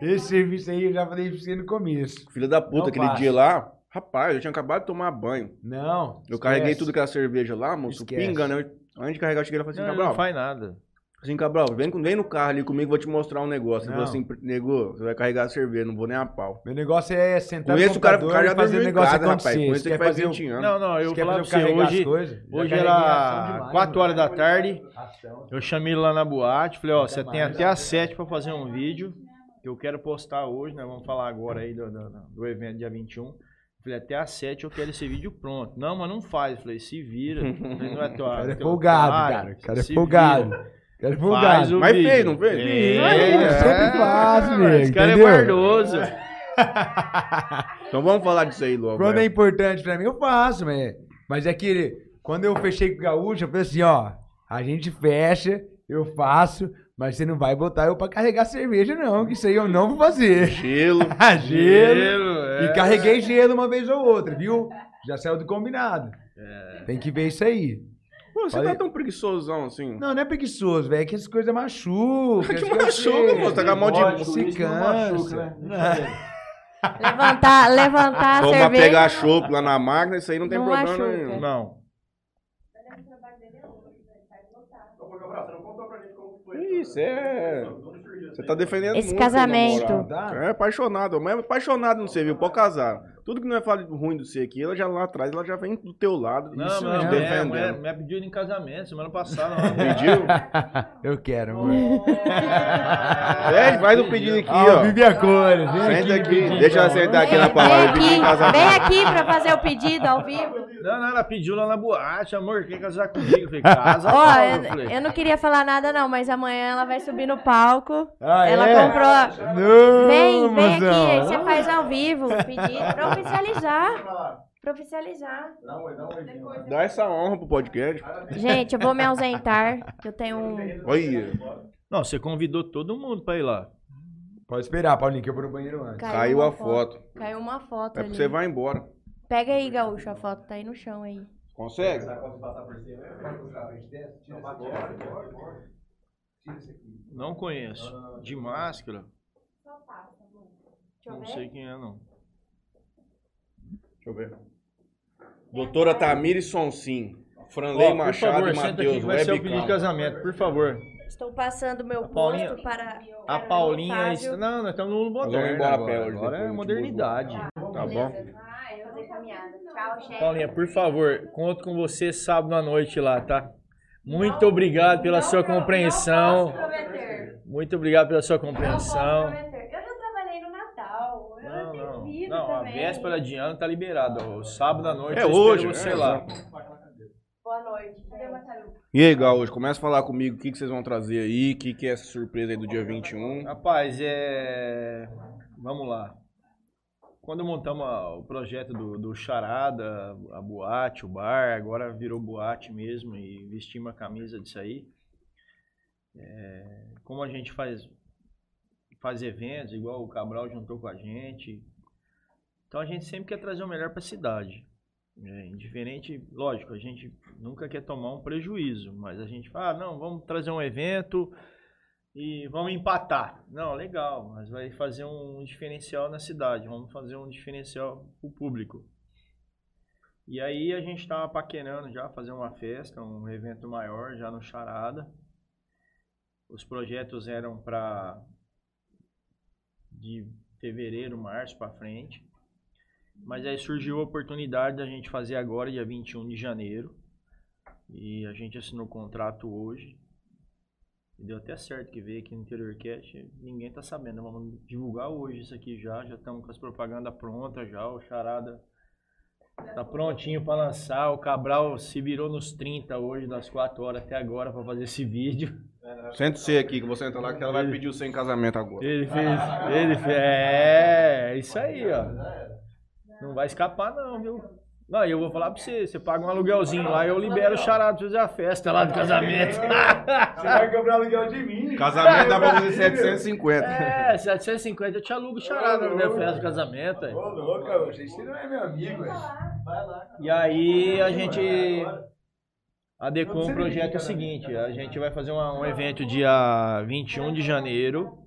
ele. Esse serviço aí eu já falei pra você no começo. Filha da puta, Não aquele faço. dia lá. Rapaz, eu tinha acabado de tomar banho. Não. Eu carreguei esquece. tudo aquela cerveja lá, moço, Esquece. pingando. Eu- Antes de carregar, eu cheguei lá e falei assim, ele Cabral, não faz nada. Assim, Cabral, vem, vem no carro ali comigo, vou te mostrar um negócio. Ele falou assim, nego, você vai carregar a cerveja, não vou nem a pau. Meu negócio é sentar Conheço o cara, o cara já fazer negócio casa, rapaz. Conheço ele quer faz fazer o- 20 anos. Não, não, eu falar pra fazer você, as hoje, hoje era demais, 4 horas da né? tarde, eu chamei ele lá na boate, falei, ó, você tem até às 7 pra fazer um vídeo, que eu quero postar hoje, né, vamos falar agora aí do, do, do evento dia 21. Falei, até às 7 eu quero esse vídeo pronto. Não, mas não faz. Falei, se vira. Falei, não é tua, O cara é folgado, cara. O cara é folgado. vira. O cara é Faz folgado. o Mas vídeo. fez, não fez? É, Eu sempre faço, nego, Esse cara entendeu? é bardoso. Então vamos falar disso aí logo. Quando é importante pra mim, eu faço, mas, mas é que quando eu fechei com o Gaúcho, eu falei assim, ó, a gente fecha, eu faço, mas você não vai botar eu pra carregar cerveja, não, que isso aí eu não vou fazer. Gelo. gelo. é. E carreguei gelo uma vez ou outra, viu? Já saiu do combinado. Tem que ver isso aí. Pô, você Falei- tá tão preguiçosão assim. Não, não é preguiçoso, velho. É que as coisas machucam. Que machuca, moço, tá com a mão de- Lógico, se cansa. Levantar, levantar a Toma cerveja. pegar chopp lá na máquina, isso aí não tem Não problema machuca. nenhum. Não. Isso é. Você tá defendendo Esse muito casamento. É apaixonado, mas é apaixonado não sei, viu? Pode casar. Tudo que não é falar ruim do você aqui, ela já lá atrás, ela já vem do teu lado. Não, isso não, te é, mulher, mulher pediu ele em casamento semana passada. Pediu? Eu quero, amor. É, faz o pedido aqui, Ah, ó. vive a. Vem Senta aqui, pedir, deixa ela sentar aqui na palavra vem aqui, vem aqui pra fazer o pedido ao vivo. Não, não, ela pediu lá na boate, amor, quer casar comigo? Eu falei, casa Ó, logo. eu, eu não queria falar nada não, mas amanhã ela vai subir no palco. Ah, ela é? comprou. Não, Vem, vem aqui, aí você faz ao vivo o pedido pra oficializar. Pra oficializar. Dá essa honra pro podcast. Gente, eu vou me ausentar, que eu tenho um. Olha, Não, você convidou todo mundo pra ir lá. Pode esperar, Paulinho, que eu vou no banheiro antes. caiu uma a foto. Caiu uma foto É ali. porque você vai embora. Pega aí, Gaúcho, a foto tá aí no chão aí. Consegue? Não conheço. De máscara, não sei quem é, não. Deixa eu ver. Doutora Tamires Sonsim. Franley Ó, Machado favor, e Matheus que vai ser o pedido de casamento, por favor. Estou passando meu A Paulinha- posto para. A para o Paulinha... Fábio. Não, nós estamos no mundo vamos moderno embora agora. Agora é de modernidade. Tá bom? Fazer caminhada. Tchau, chefe. Paulinha, por favor, conto com você sábado à noite lá, tá? Muito obrigado pela Não sua pro- Não compreensão. posso prometer. Muito obrigado pela sua Não posso compreensão. prometer. Eu já trabalhei no Natal. Eu Não, tenho não. vida Não, a também. Véspera de ano tá liberada. O sábado à noite É hoje, você é, lá. Boa noite. Cadê o Mataru? E aí, Gaúcho, começa a falar comigo o que, que vocês vão trazer aí, o que, que é essa surpresa aí do dia 21. Rapaz, é. Vamos lá. Quando montamos a- o projeto do, do Charada, a boate, o bar, agora virou boate mesmo e vestimos a camisa disso aí. É, como a gente faz, faz eventos, igual o Cabral juntou com a gente. Então a gente sempre quer trazer o melhor para a cidade. É, indiferente, lógico, a gente nunca quer tomar um prejuízo, mas a gente fala, ah, não, vamos trazer um evento e vamos empatar. Não, legal, mas vai fazer um diferencial na cidade, vamos fazer um diferencial pro público. E aí a gente estava paquerando já fazer uma festa, um evento maior já no Charada. Os projetos eram para de fevereiro, março para frente. Mas aí surgiu a oportunidade da gente fazer agora, dia 21 de janeiro. E a gente assinou o contrato hoje. E deu até certo que veio aqui no Interior Cast. Ninguém tá sabendo. Vamos divulgar hoje isso aqui já. Já estamos com as propagandas prontas já. O Charada tá prontinho para lançar. O Cabral se virou nos 30 hoje, das 4 horas até agora, para fazer esse vídeo. Senta você aqui, que você entra lá, que ela vai pedir o seu em casamento agora. Ele fez. Ele fez. É, isso aí, ó. Não vai escapar, não, viu? Não, e eu vou falar pra você, você paga um aluguelzinho lá e eu libero o charado pra fazer a festa lá do casamento. Você vai cobrar aluguel de mim? Casamento dá pra fazer 750. é, 750 eu te alugo o charado pra fazer a festa do casamento. Ô, louca, você não é meu amigo, velho. E aí a gente adequou um projeto é o seguinte, a gente vai fazer uma- um evento dia 21 de janeiro.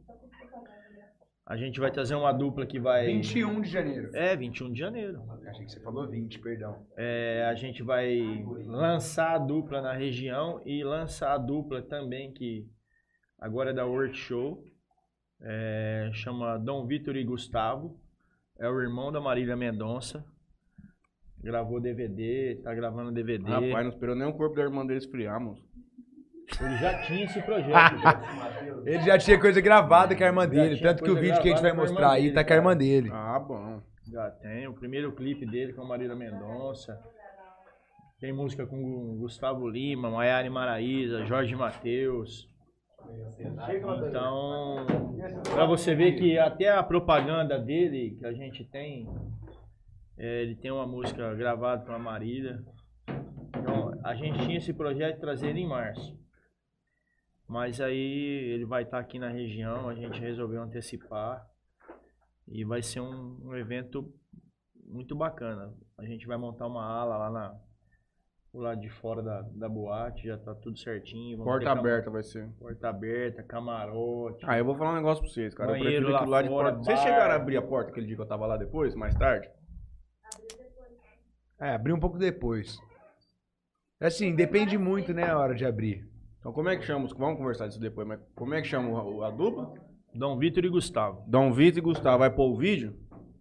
A gente vai trazer uma dupla que vai... 21 de janeiro. É, 21 de janeiro. Achei que você falou 20, perdão. É, a gente vai lançar a dupla na região e lançar a dupla também que agora é da World Show. É, chama Dom Vitor e Gustavo. É o irmão da Marília Mendonça. Gravou DVD, tá gravando DVD. Rapaz, não esperou nem o corpo da irmã dele esfriar, moço. Ele já tinha esse projeto. já. Ele já tinha coisa gravada com a irmã dele. Tanto que o vídeo que a gente vai mostrar aí dele, tá com a irmã dele. Ah, bom. Já tem o primeiro clipe dele com a Marília Mendonça. Tem música com o Gustavo Lima, Maiara Maraíza, Jorge Matheus. Então, pra você ver que até a propaganda dele, que a gente tem, é, ele tem uma música gravada com a Marília. Então, a gente tinha esse projeto de trazer ele em março. Mas aí ele vai estar aqui na região, a gente resolveu antecipar. E vai ser um, um evento muito bacana. A gente vai montar uma ala lá na, do lado de fora da, da boate, já tá tudo certinho. Vamos Porta aberta vai ser. Porta aberta, camarote. Ah, eu vou falar um negócio pra vocês, cara. Banheiro eu prefiro lá aquilo lá de fora, porta. Vocês chegaram a abrir a porta aquele dia que eu tava lá depois, mais tarde? É, abrir um pouco depois. Assim, depende muito, né, a hora de abrir. Então como é que chama? os- Vamos conversar disso depois, mas como é que chama o- a dupla? Dom Vitor e Gustavo. Dom Vitor e Gustavo. Vai pôr o vídeo?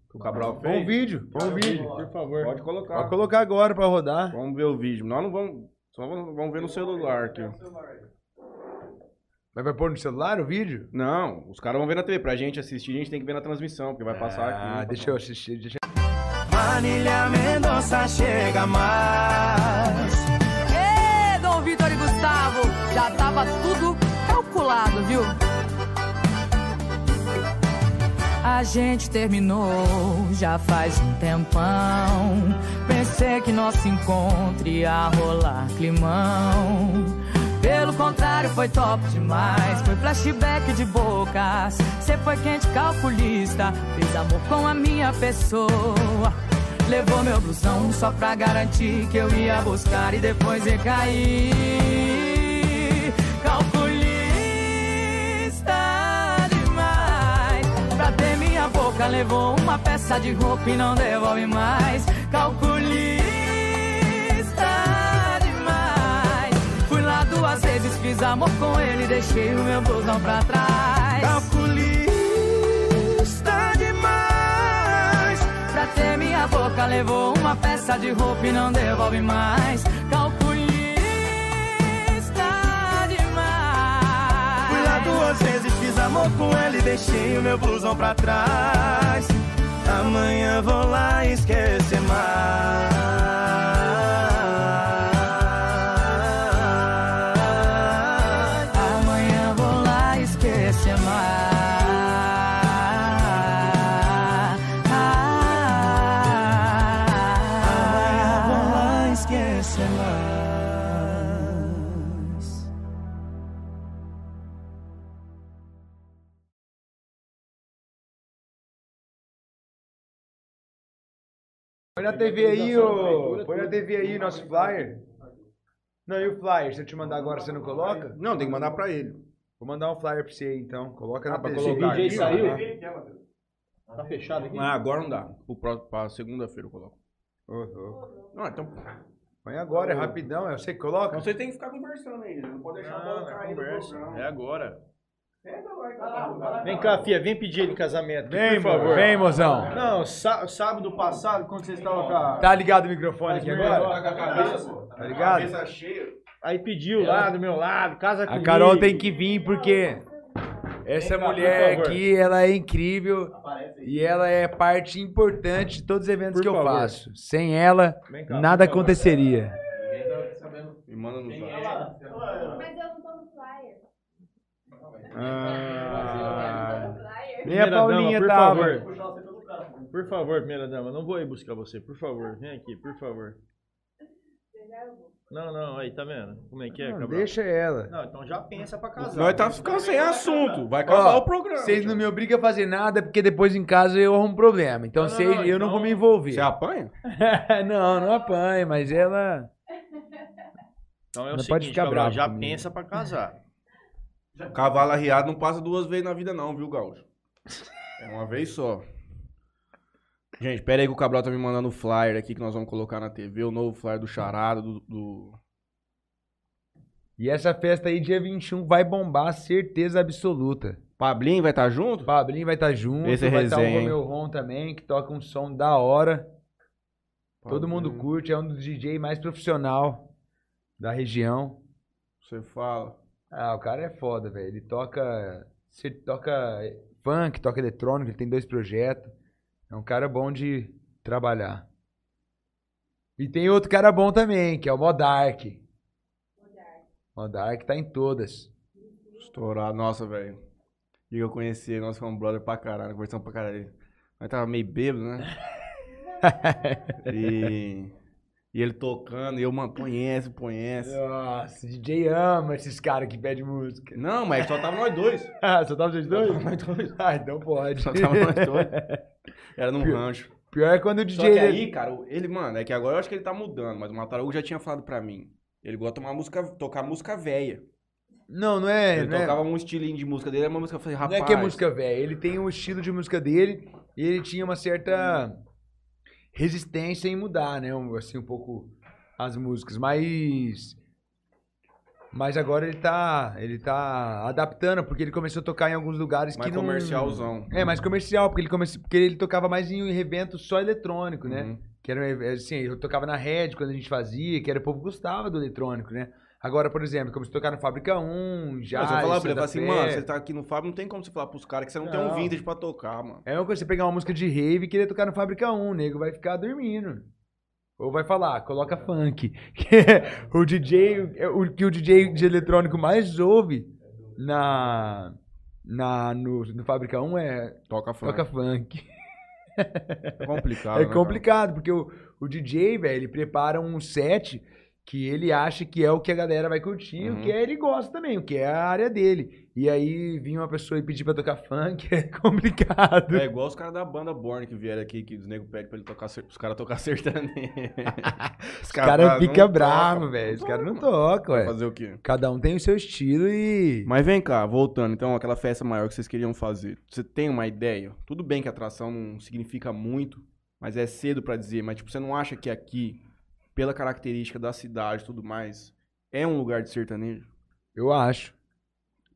Que o Cabral fez? Bom vídeo, bom vídeo. Por favor. Pode colocar. Pode colocar agora pra rodar. Vamos ver o vídeo. Nós não vamos. Só vamos vamos ver no celular aqui. Mas vai pôr no celular o vídeo? Não, os caras vão ver na TV. Pra gente assistir, a gente tem que ver na transmissão, porque vai passar aqui. Ah, deixa eu assistir. Deixa... Manilha Mendonça chega mais. Tava tudo calculado, viu? A gente terminou já faz um tempão. Pensei que nosso encontro ia rolar climão. Pelo contrário, foi top demais. Foi flashback de bocas. Cê foi quente calculista. Fez amor com a minha pessoa. Levou meu blusão só pra garantir que eu ia buscar e depois ia cair. Calculista demais. Pra ter minha boca, levou uma peça de roupa e não devolve mais. Calculista demais. Fui lá duas vezes, fiz amor com ele, deixei o meu blusão pra trás. Calculista demais. Pra ter minha boca levou uma peça de roupa e não devolve mais. Calculista duas vezes, fiz amor com ele, deixei o meu blusão pra trás. Amanhã vou lá esquecer mais. TV aí, ô. Põe na TV aí nosso flyer. Não, e o flyer? Se eu te mandar agora, você não coloca? Não, tem que mandar pra ele. Vou mandar um flyer pra você aí, então. Coloca Ah, na pra TV. colocar DJ aqui, saiu? ó. Tá fechado aqui? Ah, agora não dá. Pro próximo, pra segunda-feira eu coloco. Uhum. Não, então. Põe agora, é rapidão. É você que coloca? Então você tem que ficar conversando aí. Não pode deixar Não, colocar na aí conversa. É agora. Vem cá, Fia, vem pedir ele em casamento. Vem, por favor. Vem, mozão. Não, sá- sábado passado, quando vocês estavam com a... Tá ligado o microfone aqui agora? Tá com a cabeça, Tá ligado? cabeça cheia. Aí pediu lá do meu lado, casa A comigo. Carol tem que vir porque essa Vem cá, mulher por favor. aqui, ela é incrível e ela é parte importante de todos os eventos Por que eu favor. faço. Sem ela, Vem cá, nada favor. aconteceria. Me manda no zap. Mas eu não tô no flyer. Ah, Nem a primeira Paulinha dama, por tava. favor. Por favor, primeira dama, não vou ir buscar você, por favor. Vem aqui, por favor. Não, não, aí, tá vendo? Como é que é, Não, Cabral? deixa ela. Não, então já pensa pra casar. Nós tá ficando sem assunto. Vai acabar Ó, o programa. Vocês não me obrigam a fazer nada, porque depois em casa eu arrumo problema. Então, Não, não, vocês- não, eu não então- vou me envolver. Você apanha? não, não apanha, mas ela. Então é o Não seguinte, pode ficar Cabral, já comigo. pensa pra casar. Cavalo arriado não passa duas vezes na vida, não, viu, Gaúcho? É uma vez só. Gente, pera aí que o Cabral tá me mandando o flyer aqui que nós vamos colocar na TV, o novo flyer do Charada, do. do- E essa festa aí, dia 21, vai bombar, certeza absoluta. Pablinho vai estar junto? O Pablinho vai estar junto, Esse é vai estar o resenha, hein? Romeu Ron também, que toca um som da hora. Todo mundo Pablinho, curte, é um dos DJ mais profissional da região. Você fala. Ah, o cara é foda, velho. Ele toca. Você toca funk, toca eletrônico, ele tem dois projetos. É um cara bom de trabalhar. E tem outro cara bom também, que é o Modark. Modark tá em todas. Estourado, nossa, velho. E eu conheci, nós fomos brother pra caralho, conversamos pra caralho. Nós tava meio bêbado, né? e, e ele tocando, e eu, mano, conhece, conhece. Nossa, DJ ama esses caras que pedem música. Não, mas só tava nós dois. Ah, só tava vocês dois? Só tava nós dois. Ah, então pode. Só tava nós dois. Era num Pior- rancho. Pior é quando o Só DJ. que aí, cara, ele, mano, é que agora eu acho que ele tá mudando, mas o Matarugo já tinha falado pra mim. Ele gosta de música, tocar música velha. Não, não é. ele não é- tocava um estilinho de música dele, era uma música, eu falei, Não rapaz. é que é música velha, ele tem o estilo de música dele e ele tinha uma certa resistência em mudar, né? um- Assim, um pouco as músicas, mas mas agora ele tá ele tá adaptando porque ele começou a tocar em alguns lugares mais que não comercialzão. É, mais comercial, porque ele comece... porque ele tocava mais em evento só eletrônico, né? Uhum. Que era um- assim, eu tocava na rede quando a gente fazia, que era o povo gostava do eletrônico, né? Agora, por exemplo, começou a tocar no Fábrica 1, já. Mas você falar assim, mano, você tá aqui no Fábio, não tem como você falar pros caras que você não, tem um Não. vintage pra tocar, mano. É uma coisa você pegar uma música de rave e querer tocar no Fábrica 1, o nego vai ficar dormindo. Ou vai falar, coloca funk. o DJ, é o que o DJ de eletrônico mais ouve na, na, no, no Fábrica 1 é Toca funk. toca funk. É complicado, É né, complicado, porque o, o DJ, velho, ele prepara um set que ele acha que é o que a galera vai curtir, o Uhum. que é, ele gosta também, o que é a área dele. E aí vinha uma pessoa e pedir pra tocar funk, é complicado. cara? É igual os caras da banda Born que vieram aqui, que os negros pedem pra ele tocar, os caras tocar sertanejo. os Os caras não bravos, toca, velho. Os caras não tocam, ué. fazer o quê? Cada um tem o seu estilo e. Mas vem cá, voltando, então, aquela festa maior que vocês queriam fazer. Você tem uma ideia? Tudo bem que atração não significa muito, mas é cedo pra dizer. Mas, tipo, você não acha que aqui, pela característica da cidade e tudo mais, é um lugar de sertanejo? Eu acho.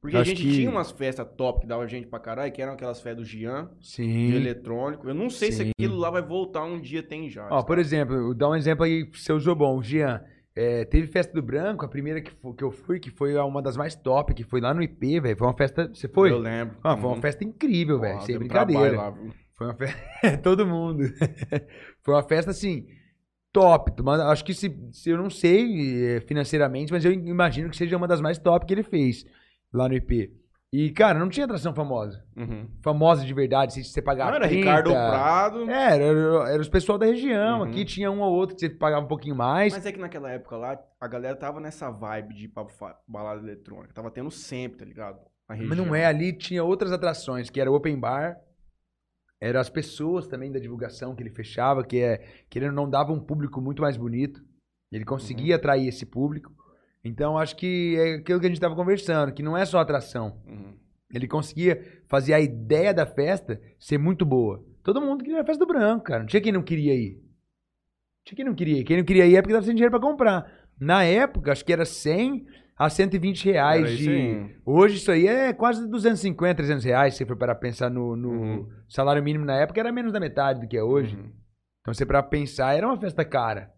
Porque Eu a gente que- tinha umas festas top que dava gente pra caralho, que eram aquelas festas do Jean, de Sim. eletrônico. Eu não sei se Sim. aquilo lá vai voltar um dia, tem já. Ó, por exemplo, dá um exemplo aí, você usou bom, o Jean. É, teve festa do Branco, a primeira que, fo- que eu fui, que foi uma das mais top, que foi lá no IP, velho. Uma festa. Você foi? Eu lembro. Ah, foi uma Uhum. festa incrível, velho. Sem brincadeira. lá? Foi uma festa. Todo mundo. foi uma festa assim. Top. Mas Acho que se, se eu não sei eh, financeiramente, mas eu imagino que seja uma das mais top que ele fez lá no IP. E, cara, não tinha atração famosa. Uhum. Famosa de verdade, se você pagar. Não, era 30, Ricardo Prado. É, era, era, os pessoal da região. Uhum. Aqui tinha um ou outro que você pagava um pouquinho mais. Mas é que naquela época lá, a galera tava nessa vibe de balada eletrônica. Tava tendo sempre, tá ligado? Mas não é, ali tinha outras atrações, que era o open bar, eram as pessoas também da divulgação que ele fechava, que é que ele não dava um público muito mais bonito. Ele conseguia Uhum. atrair esse público. Então acho que é aquilo que a gente estava conversando, que não é só atração. Uhum. Ele conseguia fazer a ideia da festa ser muito boa. Todo mundo queria a festa do branco, cara. Não tinha quem não queria ir. Tinha quem não queria ir. Quem não queria ir é porque tava sem dinheiro pra comprar. Na época, acho que era 100 a 120 reais isso de. Hoje isso aí é quase 250, 300 reais. Se for para pensar no, no Uhum. salário mínimo na época, era menos da metade do que é hoje. Uhum. Então, você para pensar, era uma festa cara.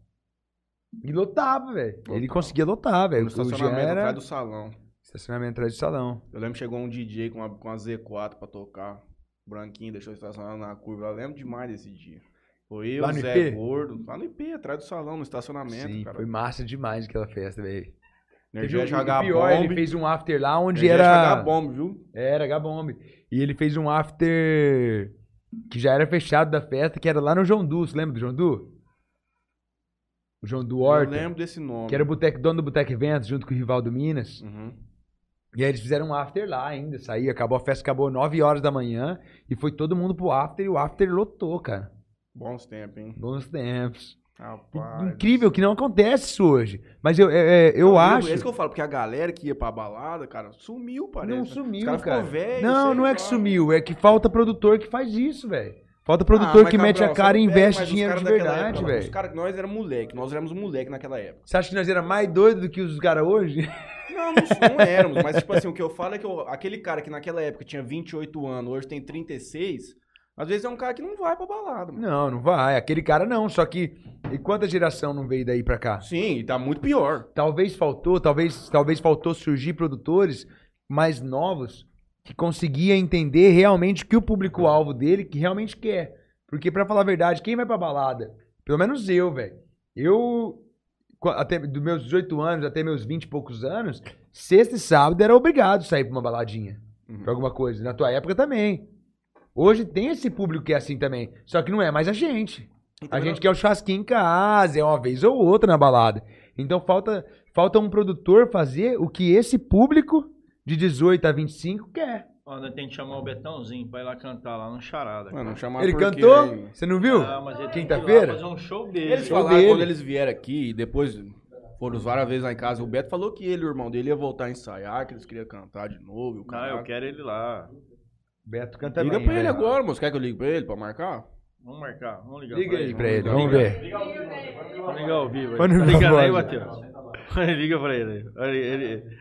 E lotava, velho. Ele conseguia lotar, velho. O estacionamento era... atrás do salão. Estacionamento atrás do salão. Eu lembro que chegou um DJ com a, com a Z4 pra tocar. Branquinho, deixou estacionado na curva. Eu lembro demais desse dia. Foi eu, Lá no Zé IP? Gordo. Lá no IP, atrás do salão, no estacionamento, Sim, cara. foi massa demais aquela festa, velho. Energética e H pior, ele fez um after lá onde era... H Bomb, viu? Era, H-Bomb. E ele fez um after que já era fechado da festa, que era lá no João Du. Você lembra do João Du? O João Du Eu Horta. lembro desse nome. Que era o boteco, dono do Boteco Eventos, junto com o Rivaldo Minas. Uhum. E aí eles fizeram um after lá ainda. Saiu, acabou a festa, acabou 9 horas da manhã. E foi todo mundo pro after e o after lotou, cara. Bons tempos, hein? Bons tempos. Rapaz. Incrível que não acontece isso hoje. Mas eu, é, é, eu Não, acho. É isso que eu falo, porque a galera que ia pra balada, cara, sumiu, parece. Não né? Sumiu, ficou cara. velho, não, não é que sumiu. É que falta produtor que faz isso, velho. Falta Ah, produtor mas, que mete a cara e investe dinheiro de verdade, época, Os velho. caras, nós éramos moleque, nós éramos moleque naquela época. Você acha que nós era mais doido do que os caras hoje? Não, não, não éramos, mas tipo assim, o que eu falo é que eu- aquele cara que naquela época tinha 28 anos, hoje tem 36, às vezes é um cara que não vai pra balada, mano. Não, não vai. Aquele cara não. Só que. E quanta geração não veio daí pra cá? Sim, tá muito pior. Talvez faltou, talvez, talvez faltou surgir produtores mais novos que conseguia entender realmente o que o público-alvo dele que realmente quer. Porque, pra falar a verdade, quem vai pra balada? Pelo menos eu, velho. Eu, até dos meus 18 anos até meus 20 e poucos anos, sexta e sábado era obrigado a sair pra uma baladinha. Uhum. Pra alguma coisa. Na tua época também. Hoje tem esse público que é assim também. Só que não é mais a gente. A gente quer o churrasquinho em casa, é uma vez ou outra na balada. Então falta, falta um produtor fazer o que esse público de 18 a 25 quer. Ó, nós tem que chamar o Betãozinho pra ir lá cantar lá no Charada. Mano, não chamar Ele porque- cantou? Você não viu? Ah, mas ele Quinta-feira? fazer um show dele. Eles Show falaram dele. quando eles vieram aqui e depois foram várias vezes lá em casa. O Beto falou que ele e o irmão dele ia voltar a ensaiar, que eles queriam cantar de novo. o Não, eu quero ele lá. Beto canta Liga bem, pra ele velho. agora, moço. Quer que eu ligue pra ele pra marcar? Vamos marcar, vamos ligar Liga pra aí ele. pra ele, ligar. vamos ver. Vamos ligar ao vivo. aí. Manda Tá uma ligando aí, voz. Matheus? Liga pra ele. aí. Olha ele, ele.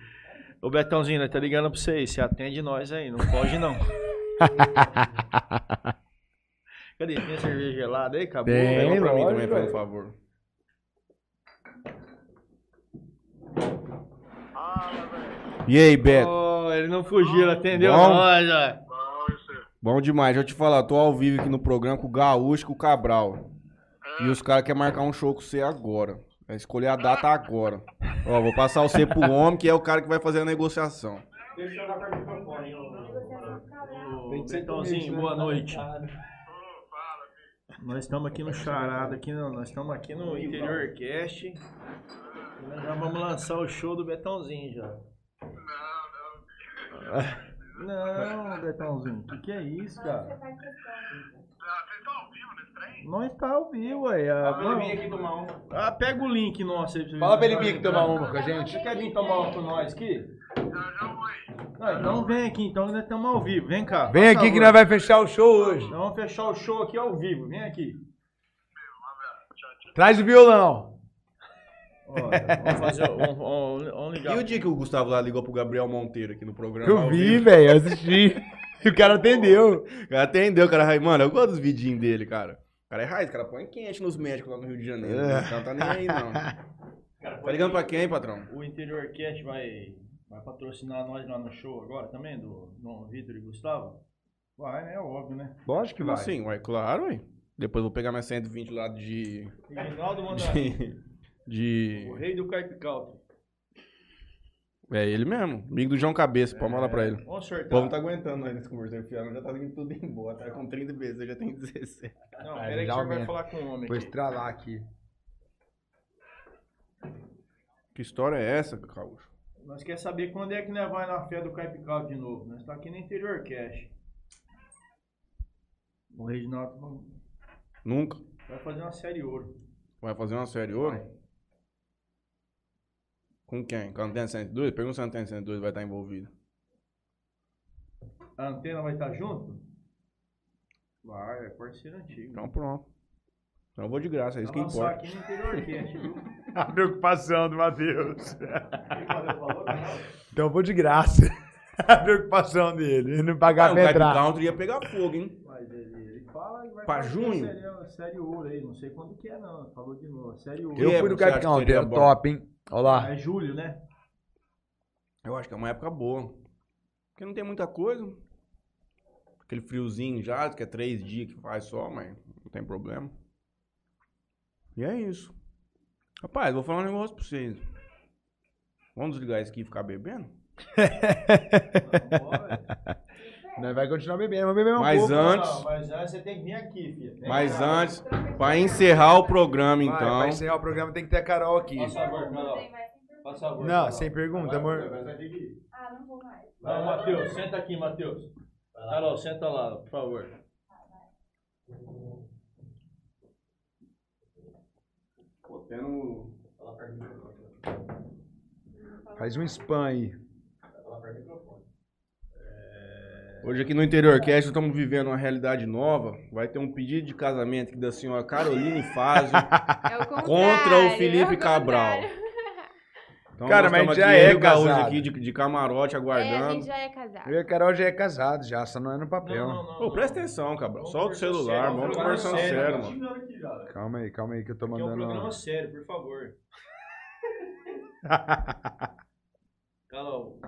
Ô Betãozinho, nós tá ligando pra você aí. Você atende nós aí, não pode não. Cadê? Tem cerveja gelada aí? Acabou? Tem. Pega pra mim lógico, também, por favor. E aí, Beto? Oh, ele não fugiu, ele atendeu Bom. nós, ó. Bom demais. Deixa eu te falar, tô ao vivo aqui no programa com o Gaúcho e com o Cabral. E os caras querem marcar um show com você agora. Vai escolher a data agora. Ó, vou passar você pro homem, que é o cara que vai fazer a negociação. Ô, Betãozinho, boa noite. Nós estamos aqui no Charada, aqui no- nós estamos aqui no Interior Cast. E nós já vamos lançar o show do Betãozinho já. Não, Betãozinho, o que, que é isso, cara? Nós tá ao vivo, aí. Ah, vamos- Ah, pega o link nosso aí pra você Fala pra ele vir aqui tomar uma com a gente. Você quer vir tomar uma com nós aqui? Não, então vem aqui, então nós estamos ao vivo. Vem cá. Vem aqui que nós vai fechar o show hoje. Nós vamos fechar o show aqui ao vivo. Vem aqui. Traz o violão. Olha, vamos fazer. Vamos, vamos- vamos E o dia que o Gustavo lá ligou pro Gabriel Monteiro aqui no programa? Eu vi, velho, eu assisti. E o cara atendeu. O cara atendeu, cara. Mano, eu gosto dos vidinhos dele, cara. O cara é raiz, o cara põe quente nos médicos lá no Rio de Janeiro. É. Então tá nem aí, não. Tá ligando pra quem, patrão? O Interior Cast vai, vai patrocinar nós lá no show agora também, do Dom Vitor e Gustavo? Vai, né? Óbvio, né? Lógico que vai. assim? Ué, claro, ué. Depois eu vou pegar minha 120 lá de. Reginaldo manda. De. de- o rei do Carpicalto. É ele mesmo. Amigo do João Cabeça. Pode mandar pra ele. Vamos O sortar. povo não tá aguentando nós nesse conversa fiado, já tá indo tudo embora. Tá com 30 vezes, eu já tenho 17. Não, Ah, peraí que já você vai falar com o homem Vou aqui. estralar aqui. Que história é essa, Caúcho? Nós quer saber quando é que nós vai na fé do Carpicalto de novo. Nós tá aqui no Interior Cast. O Reginaldo Nunca. vai fazer uma série ouro. Vai fazer uma série ouro? Com quem? Com a Antena 102? Pergunta se a Antena 102 vai estar envolvida. A antena vai estar junto? Vai, é parceiro antigo. Então pronto. Então eu vou de graça, é isso que importa. aqui no Interior Cast, viu? A preocupação do Matheus. Então eu vou de graça. A preocupação dele. Ele não pagar Ah, o pra entrar. Country ia pegar fogo, hein? Mas ele fala e vai Pra junho? série, ouro aí. Não sei quando que é, não. Falou de novo. Série ouro. Eu Que fui no época você acha Cap que Counter, seria é bom? top, hein? Olha lá. É julho, né? Eu acho que é uma época boa. Porque não tem muita coisa. Aquele friozinho já, que é três dias que faz só, mas não tem problema. E é isso. Rapaz, vou falar um negócio pra vocês. Vamos desligar isso aqui e ficar bebendo? Nós vai continuar bebendo, vamos beber um Mas pouco. antes, Não, mas antes você tem que vir aqui, filha. Vem mas antes, pra encerrar o programa, Vai, então. Pra encerrar o programa tem que ter a Carol aqui. Faz favor, Carol. Favor. Não, Carol. sem pergunta, Vai, amor. vai, vai ter que ir. Ah, não vou mais. Vai, Matheus, senta aqui, Matheus. Carol, senta lá, por favor. Pô, tendo- Faz um spam aí. Hoje aqui no Interior Cast estamos vivendo uma realidade nova. Vai ter um pedido de casamento aqui da senhora Caroline Fazio É o contra o contrário, é Felipe o Cabral. Então, Cara, mas já aqui, é casado. aqui de, de camarote É, a aguardando. gente já é casado. Eu e a Carol já é casado, já, só não é no papel. Ô, presta atenção, Cabral. Solta o celular, vamos conversando sério, mano. Xingando aqui já. Calma aí, calma aí que eu tô Aqui é um mandando. programa sério, por favor. Carol,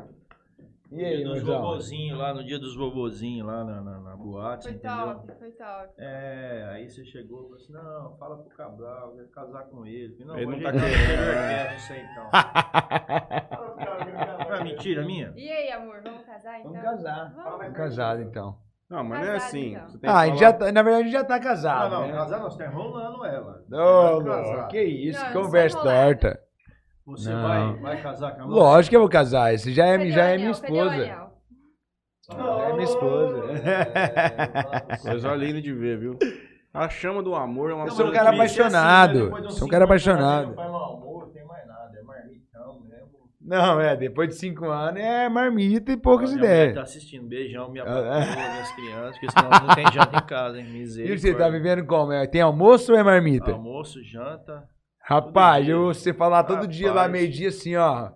E aí, Mozão? vovozinhos lá, no dia dos vovozinhos lá na, na, na boate, Foi entendeu? top, foi top. É, aí você chegou e falou assim, não, fala pro Cabral, eu quero casar com ele. Não, Ele não tá ajeitar querendo. interior cast isso aí então. Não é mentira minha? E aí, amor, vamos casar então? Vamos casar. Vamos. Vamos casado então. Não, mas não é Casado, assim. então. Você tem que Ah, a gente falar- já tá, na verdade a gente já tá casado. não, não, né? casar não, você tá enrolando ela. Ô, Vai casar. louco, que isso, Não, não conversa torta. Você Não. vai, vai casar com a mãe? Lógico que eu vou casar, esse já é, Cadê já o é anel? minha esposa. anel? É minha esposa. Coisa linda de ver, viu? A chama do amor é uma Eu sou um coisa cara que- apaixonado. Sou um cara apaixonado. Não não tem mais nada, é marmitão mesmo. Não, é, depois de cinco anos é marmita e poucas Minha ideias. Tá assistindo, beijão, minha Ah, patroa, minhas crianças, porque senão não tem janta em casa, hein? E Misericórdia. você tá vivendo como? É, Tem almoço ou é marmita? Almoço, janta. Rapaz, eu, você falar todo dia lá, Rapaz. meio-dia assim, ó.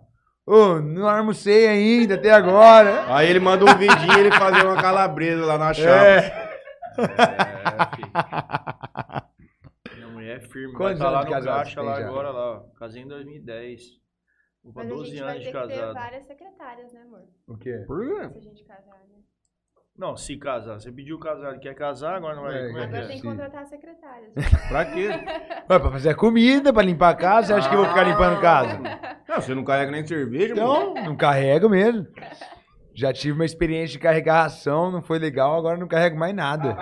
Ô, não almocei ainda até agora. Aí ele manda um vidinho ele fazer uma calabresa lá na chapa. É. É, filho. Minha mulher é firme. Quantos vai tá lá anos de no casado caixa lá já? agora, lá. ó. Casei em 2010. Vou pra Mas a 12 gente anos vai de ter que ter casado. várias secretárias, né, amor? O quê? Por quê? Se a gente casar, né? Não, se casar. Você pediu casar, quer casar, agora não vai. É, como é que Agora é? tem que contratar secretárias. Pra quê? Ué, pra fazer a comida, pra limpar a casa, você acha que eu vou ficar limpando casa? Não, você não carrega nem cerveja, mano. Então, não carrego mesmo. Já tive uma experiência de carregar ração, não foi legal, agora não carrego mais nada.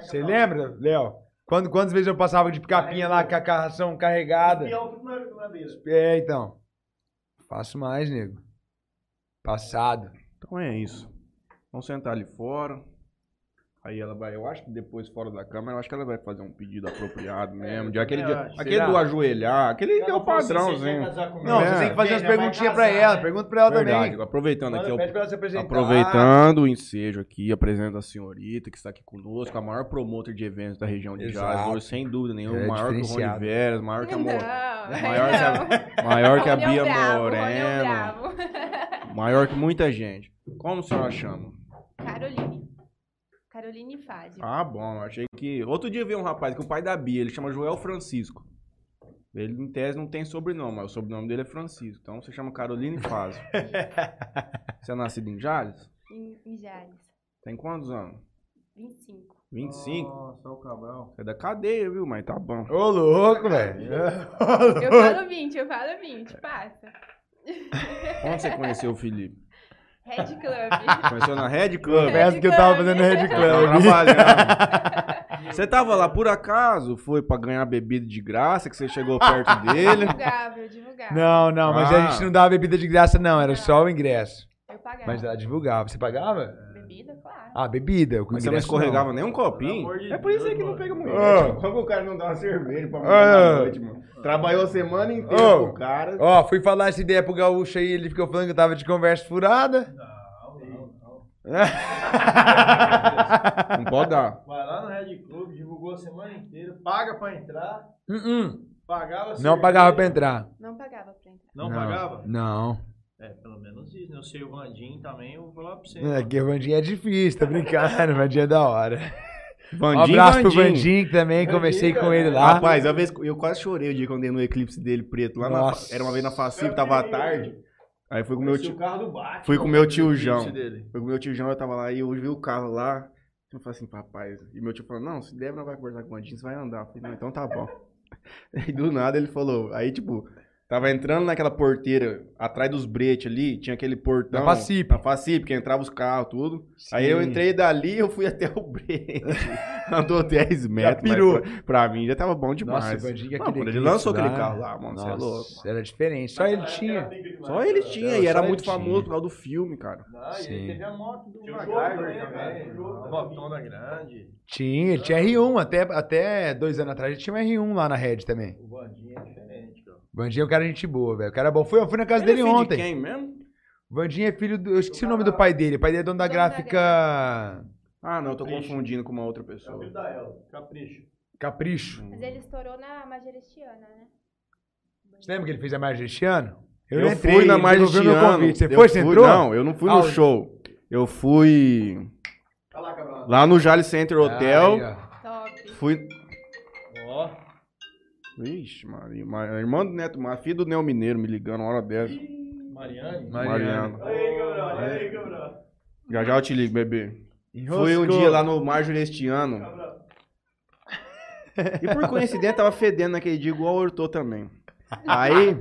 Você lembra, Léo? Quando, quantas vezes eu passava de capinha lá com a ração carregada? É, então. Faço mais, nego. Passado. Então é isso. Vamos sentar ali fora. Aí ela vai, eu acho que depois fora da câmera, eu acho que ela vai fazer um pedido apropriado mesmo. de aquele, de- aquele do ajoelhar, aquele que é o assim, "Você padrãozinho. quer casar comigo?" Não, É. você tem que fazer as perguntinhas pra casar, ela. né? Pergunta pra ela Verdade. também. Aproveitando aqui, Manda, eu- pede pra ela se apresentar. aproveitando o ensejo aqui, apresento a senhorita que está aqui conosco, a maior promotor de eventos da região de hoje, sem dúvida nenhuma, É maior que o Rony. Veras, maior que a, Mo... Não, maior que a, não. maior que a é Bia é Moreno. Maior que muita gente. Como a senhora chama? Caroline. Caroline Fazio. Ah, bom, eu achei que. Outro dia veio um rapaz que é o pai da Bia, ele chama Joel Francisco. Ele, em tese, não tem sobrenome, mas o sobrenome dele é Francisco. Então você chama Caroline Fazio. você é nascido em Jales? Em, em Jales. Tem quantos anos? 25. 25? Nossa, o Cabral. Você é da cadeia, viu? Mas tá bom. Ô, louco, velho. Eu falo 20, eu falo 20, passa. Onde você conheceu o Felipe? Red Club. Conheceu na Red Club? Confesso que eu tava fazendo Red Club. Você tava lá por acaso? Foi pra ganhar bebida de graça que você chegou perto dele? divulgava, eu divulgava. Não, não, mas Ah. a gente não dava bebida de graça, não. Era só o ingresso. Eu pagava. Mas ela divulgava. Você pagava? Claro. Ah, bebida. O Mas você não escorregava nem um copinho? De É por isso aí que não pega mulher. Ah. tipo, Como o cara não dá uma cerveja pra Ah. mulher na noite, mano? Trabalhou a semana inteira Ah. com o cara. Ó, fui falar essa ideia pro gaúcho aí, ele ficou falando que eu tava de conversa furada. Não, não, não. Não pode dar. Vai lá no Red Club, divulgou a semana inteira, paga pra entrar, Uh-uh. pagava Não pagava pra entrar. Não pagava pra entrar. Não, pagava? Não. É, pelo menos isso, né? Eu sei o Vandinho também, eu vou falar pra você. É que o Vandinho é difícil, tá brincando, o Vandinho é da hora. Um Vandinho, abraço pro Vandinho. Vandinho que também, conversei com ele lá. Rapaz, a vez, eu quase chorei o dia que eu andei no eclipse dele preto. Lá na, era uma vez na Facipo, tava à tarde. Aí fui com meu tio. o carro do Batman. Fui com meu tio João. Dele. Foi com meu tio João, eu tava lá e eu vi o carro lá. Eu falei assim, papai. E meu tio falou, não, se der, não vai conversar com o Vandinho, você vai andar. Eu falei, não, então tá bom. E do nada ele falou, aí tipo, Tava entrando naquela porteira, atrás dos bretes ali, tinha aquele portão. Na Facip. Na Facip, que entrava os carros, tudo. Aí eu Sim. entrei dali eu fui até o brete. Andou 10 metros. mas pirou. Pra, pra mim já tava bom demais. Nossa, o Bandinga, Não, aquele quando ele lançou aquele carro lá, mano, você é louco. Era diferente. Só ele tinha. Só ele tinha, e era muito tinha. famoso por causa do filme, cara. Ah, Sim. ele teve a moto do um MacGyver também. A motona grande. Tinha, ele tinha R1. Até, até dois anos atrás ele tinha um R1 lá na Red também. O Vandinha é diferente, cara. O Vandinha é um cara gente boa, velho. O cara é bom. Fui, eu fui na casa Ele é dele filho de ontem. quem mesmo? O Vandinha é filho do. Eu esqueci o nome do pai dele. O pai dele é dono da Dono da gráfica. Ah, não, eu tô confundindo com uma outra pessoa. da Ela. Capricho. Capricho. Mas ele estourou na Majerestiana, né? Você lembra que ele fez a Margem este ano? Eu, não fui na convite. Você Eu foi? Você fui- entrou? Não, eu não fui no Ah, show. Eu fui lá no Jali Center Hotel. Top. Fui. Vixe, Maria. Ma- a irmã do Neto, a filha do Neo Mineiro me ligando uma hora dessa. Mariane. Mariano. Mariano. Já já eu te ligo, bebê. Enroscou. Fui um dia lá no Marjorie este ano. E por coincidência tava fedendo naquele dia igual o Hortô também. Aí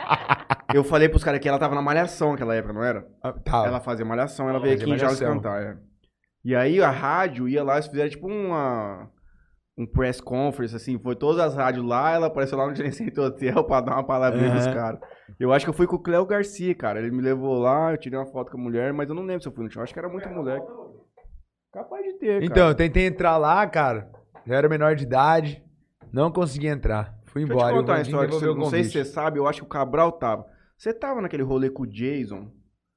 eu falei pros caras que ela tava na malhação naquela época, não era? Ah, Tá. Ela fazia malhação, ela veio aqui em Jales cantar, é. E aí a rádio ia lá, eles fizeram tipo uma. Um press conference, assim, foi todas as rádios lá, ela apareceu lá no Gerenciamento Hotel pra dar uma palavrinha pros Aham. caras. Eu acho que eu fui com o Cléo Garcia, cara. Ele me levou lá, eu tirei uma foto com a mulher, mas eu não lembro se eu fui no show. Acho que era muito moleque. Capaz de ter, Então, cara. eu tentei entrar lá, cara. Eu era menor de idade. Não consegui entrar. Fui Deixa embora. eu te contar uma história que você, não sei se você sabe, eu acho que o Cabral tava. Você tava naquele rolê com o Jason,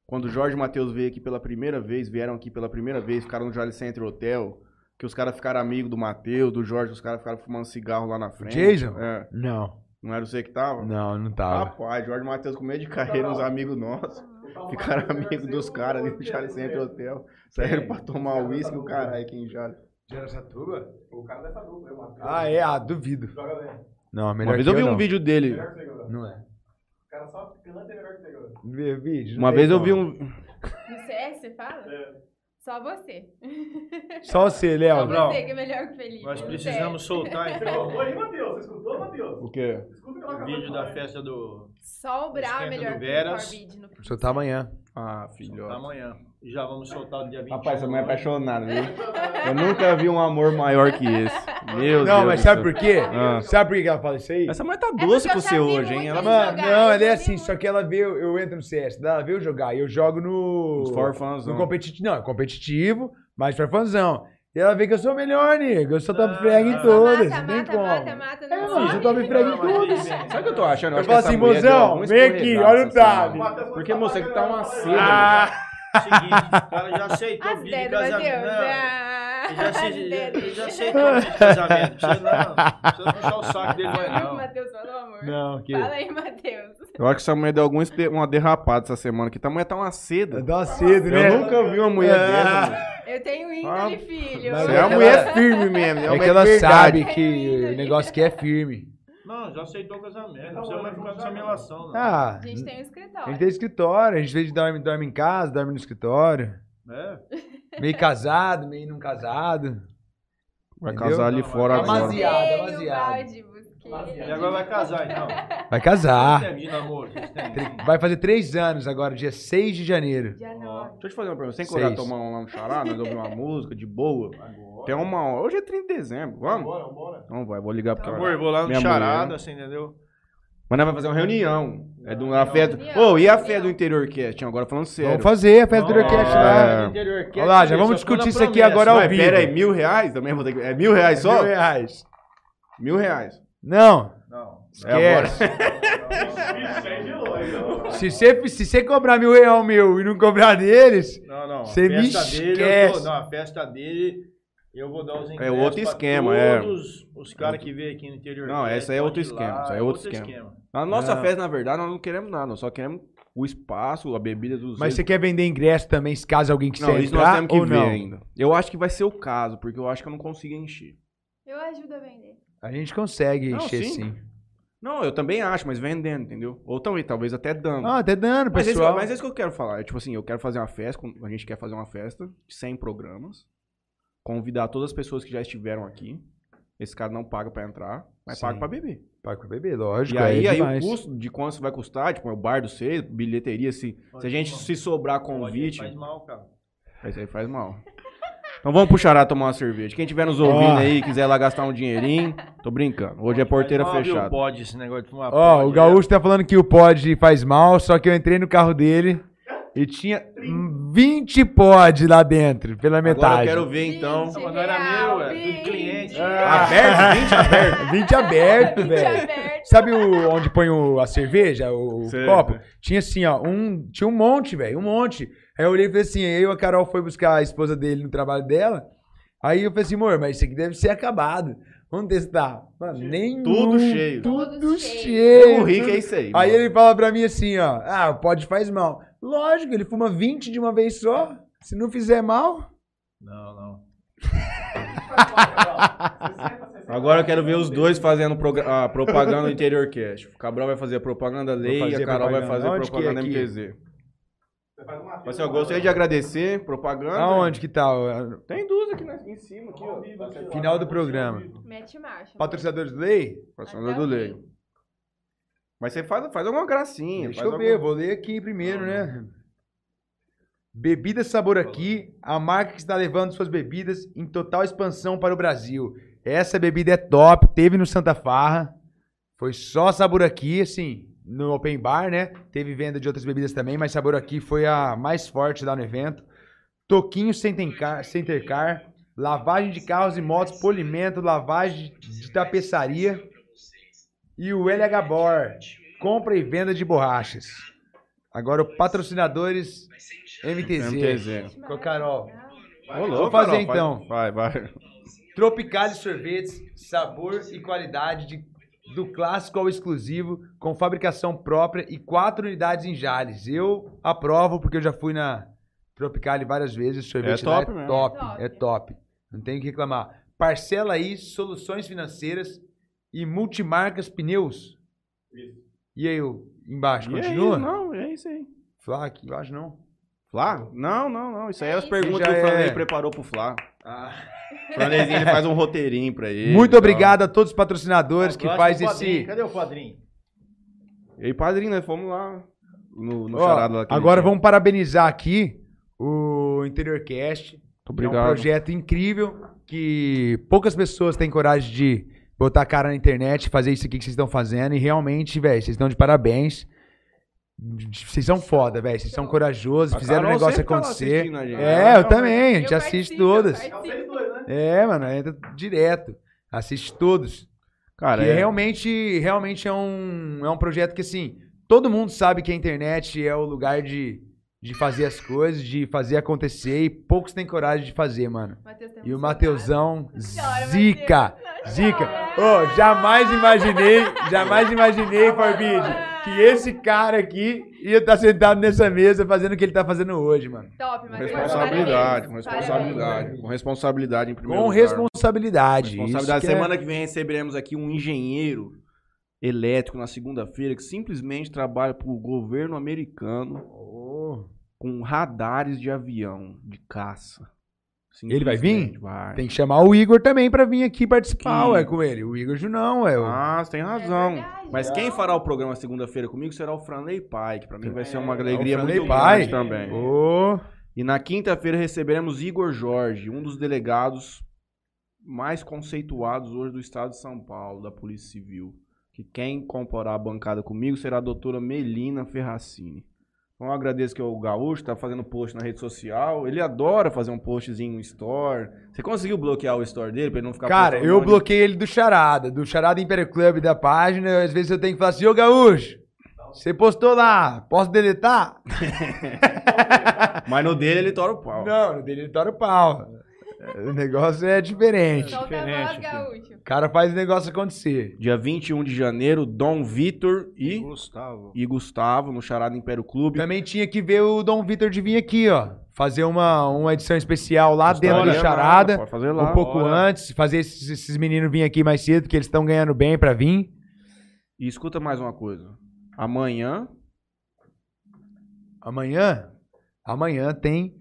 quando o Jorge Matheus veio aqui pela primeira vez, vieram aqui pela primeira vez, ficaram no Jolly Center Hotel, que os caras ficaram amigos do Matheus, do Jorge, os caras ficaram fumando cigarro lá na frente. Jason? É. Não. Não era você que tava? Não, não tava. Rapaz, Jorge Matheus com medo de carreira, uns amigos nossos. Ficaram amigos dos caras ali no Jolly Center Hotel. Saíram pra tomar uísque o caralho aqui em Jolly. De Aracatuba? O cara dessa dupla, Ah, é? Ah, duvido. Não, melhor Uma vez que eu vi não. um vídeo dele. Não é. Vê vídeo? não Uma tem vez eu vi um. No CS, você fala? Só você. Só você, Léo. Só você que é melhor que o Felipe. Nós precisamos soltar então O quê? o vídeo da festa do. Só o Brau é melhor do que o no Vou soltar amanhã. Ah, da filhote. amanhã. E já vamos soltar no dia 21. Rapaz, essa mulher é apaixonada, viu? Eu nunca vi um amor maior que esse. Meu Deus. Não, mas sabe por quê? Ah. Sabe por que ela fala isso aí? Essa mulher tá É doce com eu você hoje, hein? Ela. Mano, não, eu ela é assim, muito. só que ela vê, eu, eu entro no CS, ela vê eu jogar, e eu jogo no... Os for fãs, No não. competitivo, não, é competitivo, mas for fãzão. E ela vê que eu sou o melhor, nego, eu sou top Ah, frag em mata, todas, mata, não mata, como. mata, mata, É, não mano, sabe? eu tô me frag em todas. Sabe o que eu tô achando? Eu acho falo assim, mozão, vem aqui, olha o Tabi. semana. Porque, moça, é que tá uma seda. Ah, Seguinte, o cara já aceitou As o vídeo de dedos, casamento. Matheus. Não, Ah, já, já, ele já aceitou o vídeo de casamento. Precisa não, precisa puxar o saco dele, vai não. Matheus falou, amor? Não, que... Fala aí, Matheus. Eu acho que essa mulher deu alguma espe- uma derrapada essa semana, que essa mulher tá uma seda. Dá uma cedo, né? Eu nunca vi uma mulher Ah. dessa. Eu tenho Ah, índole, filho. mas Você é uma mulher firme mesmo. É, É que ela verdade. sabe que o negócio aqui é firme. Não, já aceitou o casamento. Não precisa mais ficar nessa relação, não. Ah, A gente tem um a escritório. gente tem escritório, a gente vez de dorme, dorme em casa, dorme no escritório. É? Meio casado, meio não casado. Vai Entendeu? casar ali Não, fora mas- agora. Amaziado, Busquei E agora vai casar, então. Vai casar. Termina, amor. Vai fazer três anos agora, dia 6 de janeiro. Dia Ó, nove. Deixa eu te fazer uma pergunta. Você tem que correr tomar um, um xará, nós ouvir uma música de boa? Agora. Tem uma hora. Hoje é 30 de dezembro. Vamos? Bora, bora. Não vai, vou ligar pro cara. Amor, eu vou lá no charada, assim, entendeu? Mas nós vamos fazer uma reunião. É de uma festa. Ô, e a festa do interior cast? Agora falando sério. Vamos fazer a festa do Orquestra lá. É. Olha lá, já vamos discutir isso aqui agora ao vivo. pera aí, mil reais? Também vou ter que... É mil reais só? Mil reais. Mil reais. Não, Não. É agora. esquece. Se você, se você cobrar mil reais meu e não cobrar deles, Não, não. Você a me festa dele, eu esquece. tô, não, a festa dele, eu vou dar os ingressos É outro esquema, é. todos os caras que veio aqui no interior. Não, essa aí é outro esquema, lá, isso aí é outro esquema. Na nossa Não. festa, na verdade, nós não queremos nada. Nós só queremos o espaço, a bebida dos mas você quer vender ingresso também, se caso alguém quiser Não, isso nós temos que ou ver não? ainda. Eu acho que vai ser o caso, porque eu acho que eu não consigo encher. Eu ajudo a vender. A gente consegue Não, encher sim. sim. Não, eu também acho, mas vendendo, entendeu? Ou também, talvez até dando. Ah, até dando, mas, esse, pessoal. mas é isso que eu quero falar. É tipo assim, eu quero fazer uma festa, a gente quer fazer uma festa de 100 programas, convidar todas as pessoas que já estiveram aqui. Esse cara não paga pra entrar, mas Sim. paga pra beber. Paga pra beber, lógico. E aí, é aí o custo de quanto isso vai custar, tipo, é o bar do seis, bilheteria, se, se a gente se sobrar convite, Faz mal, cara. isso aí faz mal. Então vamos pro Xará tomar uma cerveja. Quem tiver nos ouvindo aí, quiser lá gastar um dinheirinho, tô brincando. Hoje é porteira fechada. Pode esse negócio de fumar. Ó, o Gaúcho tá falando que o pod faz mal, só que eu entrei no carro dele e tinha 20 pod lá dentro, pela Agora metade. eu quero ver então. Não era meu, é Vinte. do cliente. Aberto, 20 aberto. 20 aberto, Gente velho. aberto. Sabe o, onde põe o- a cerveja, o, o Sei, copo? Tinha assim, ó, um, tinha um monte, velho, um monte. Aí eu olhei e falei assim, aí a Carol foi buscar a esposa dele no trabalho dela. Aí eu falei assim, amor, mas isso aqui deve ser acabado. Vamos testar. Mano, nem Tudo cheio. Tudo cheio. O tudo- é isso aí. Aí mano. ele fala pra mim assim, ó, ah, pode faz mal. Lógico, ele fuma 20 de uma vez só. Se não fizer mal, Não, não. Agora eu quero ver os dois fazendo a propaganda do Interior Cash. O Cabral vai fazer a propaganda lei e a Carol vai propaganda. fazer a Onde é propaganda MQZ. Assim, eu gostaria de agradecer, propaganda. aonde que tá? Tem duas aqui na- em cima, aqui, ó. Final do programa. Mete marcha. Patrocinadores do Lei? Patrocinador do lei. Mas você faz, faz alguma gracinha. Deixa faz eu ver, alguma- vou ler aqui primeiro, né? Bebida Sabor Aqui, a marca que está levando suas bebidas em total expansão para o Brasil. Essa bebida é top, teve no Santa Farra. Foi só Sabor Aqui, assim, no Open Bar, né? Teve venda de outras bebidas também, mas Sabor Aqui foi a mais forte lá no evento. Toquinho Center Car, Center Car, lavagem de carros e motos, polimento, lavagem de tapeçaria. E o LH Bor, compra e venda de borrachas. Agora o patrocinadores MTZ. MTZ. Com a Carol. Ô, louco, Vou fazer Carol, então. Vai, vai. Tropicale Sorvetes, sabor e qualidade de- do clássico ao exclusivo, com fabricação própria e quatro unidades em Jales. Eu aprovo porque eu já fui na Tropicale várias vezes. O sorvete É lá top é mesmo. top, é top. Não tem o que reclamar. Parcela aí, soluções financeiras e multimarcas pneus. E aí, o- embaixo, E aí, continua? não, é isso aí. Flá, aqui embaixo não. Flá? Não, não, não. Isso aí é as É perguntas isso. que o Franley é. preparou pro Flá. O Franleizinho, ele faz um roteirinho pra ele. Muito e tal. obrigado a todos os patrocinadores que Próximo faz padrinho. esse... Cadê o padrinho? E aí, padrinho, nós fomos lá no, no Ó, charado lá. agora dia. vamos parabenizar aqui o Interior Cast. Muito que É um obrigado. projeto incrível que poucas pessoas têm coragem de botar a cara na internet e fazer isso aqui que vocês estão fazendo. E realmente, velho, vocês estão de parabéns. Vocês são foda, velho. Vocês são corajosos, A fizeram o negócio tá acontecer. gente. É, eu Não, também, a gente Eu assiste todas. eu participo. É, mano, entra direto. Assiste todos. Cara, que é, realmente, realmente é um, é um projeto que, assim, todo mundo sabe que a internet é o lugar de, de fazer as coisas, de fazer acontecer, e poucos têm coragem de fazer, mano. E o Mateusão, zica, zica. Ô, jamais imaginei, jamais imaginei, Forbid, que esse cara aqui ia estar sentado nessa mesa fazendo o que ele tá fazendo hoje, mano. Top, Com responsabilidade, com responsabilidade. Com responsabilidade em primeiro Com lugar. responsabilidade. Responsabilidade. Isso que é- Semana que vem receberemos aqui um engenheiro elétrico na segunda-feira que simplesmente trabalha para o governo americano Ô, com radares de avião, de caça. Ele vai vir? Vai. Tem que chamar o Igor também pra vir aqui participar, ué, com ele. O Igor Junão, é. o- Ah, você tem razão. verdade. Mas quem fará o programa segunda-feira comigo será o Franley Pai, que pra mim vai ser uma alegria É, o Franley muito Pai. grande também. Ô, E na quinta-feira receberemos Igor Jorge, um dos delegados mais conceituados hoje do estado de São Paulo, da Polícia Civil. Que quem comporá a bancada comigo será a doutora Melina Ferracini. Então eu agradeço que o Gaúcho tá fazendo post na rede social. Ele adora fazer um postzinho no store. Você conseguiu bloquear o store dele pra ele não ficar Cara, eu monte de- bloqueei ele do Charada, do Charada Império Club da página. Às vezes eu tenho que falar assim, ô Gaúcho, você postou lá, posso deletar? Mas no dele ele tora o pau. Não, no dele ele tora o pau. O negócio é diferente. Solta a voz, Diferente, gaúcho. O cara faz o negócio acontecer. Dia 21 de janeiro, Dom Vitor e, Gustavo. e Gustavo no Charada Império Clube. Também tinha que ver o Dom Vitor de vir aqui, ó. Fazer uma, uma edição especial lá dentro do Charada. fazer lá. um pouco antes, fazer esses, esses meninos virem aqui mais cedo, porque eles estão ganhando bem pra vir. E escuta mais uma coisa. Amanhã, Amanhã, amanhã tem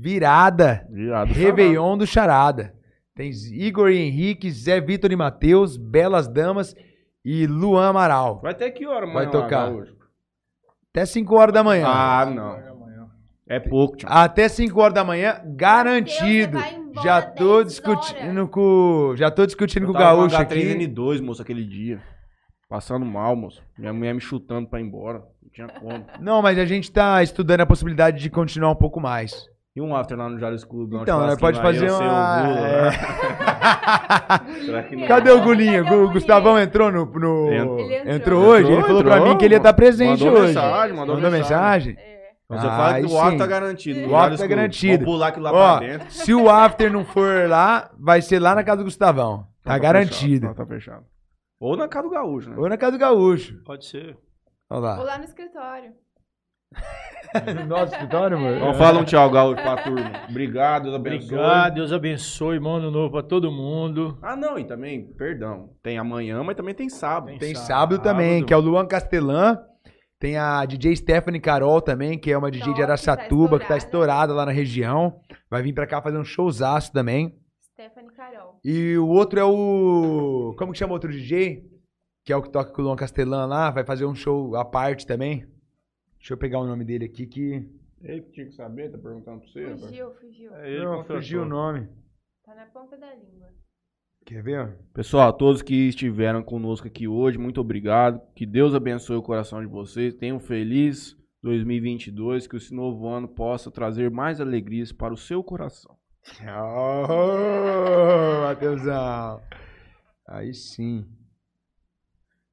virada, virado Réveillon do Charada. Tem Igor e Henrique, Zé Vitor e Matheus, Belas Damas e Luan Amaral. Vai até que hora, Vai amanhã, tocar. Gaúcho? Até 5 horas da manhã. Ah, não. É pouco, tio. Até 5 horas da manhã, garantido. Vai embora Já tô 10 discutindo com. Já tô discutindo Eu com o Gaúcho aqui. H3N2, moço, aquele dia. Passando mal, moço. Minha mulher me chutando pra ir embora. Não tinha como. Não, mas a gente tá estudando a possibilidade de continuar um pouco mais. E um after lá no Jales Clube? um Então, nós churrasquinho pode fazer eu é. né? Será que não? Cadê o Gulinho? Cadê o? Gustavão entrou no. no- Entrou. Ele entrou. Entrou hoje? Entrou, ele falou pra entrou. mim que ele ia estar presente Mandou hoje. mensagem, mandou Mandou mensagem? É. Mas Ah, fala que o after sim. tá garantido. O after tá garantido. Vamos pular aquilo lá Ó, pra dentro. se o after não for lá, vai ser lá na casa do Gustavão. Tá, Tá garantido. fechado, Tá, tá fechado. Ou na casa do Gaúcho, né? Ou na casa do Gaúcho. Pode ser. Olha Ou lá. lá no escritório. No nosso escritório, amor? Então fala um tchau, Gaúcho, pra turma. Obrigado, Deus abençoe. Obrigado, Deus abençoe, bom ano novo pra todo mundo. Ah, não, e também, perdão, tem amanhã, mas também tem sábado. Tem sábado. sábado também, que é o Luan Castelã. Tem a DJ Stephanie Carol também, que é uma DJ de Top, tá Araçatuba, que tá estourada. estourada lá na região. Vai vir pra cá fazer um showzaço também. Stephanie Carol. E o outro é o. Como que chama o outro DJ? Que é o que toca com o Luan Castelã lá. Vai fazer um show à parte também. Deixa eu pegar o nome dele aqui que. Ele que tinha que saber, tá perguntando pra você. rapaz. Fugiu, fugiu. É ele Não, contratou. fugiu o nome. Tá na ponta da língua. Quer ver? Pessoal, todos que estiveram conosco aqui hoje, muito obrigado. Que Deus abençoe o coração de vocês. Tenham um feliz 2022. Que esse novo ano possa trazer mais alegrias para o seu coração. Oh, Matheusão. Aí sim.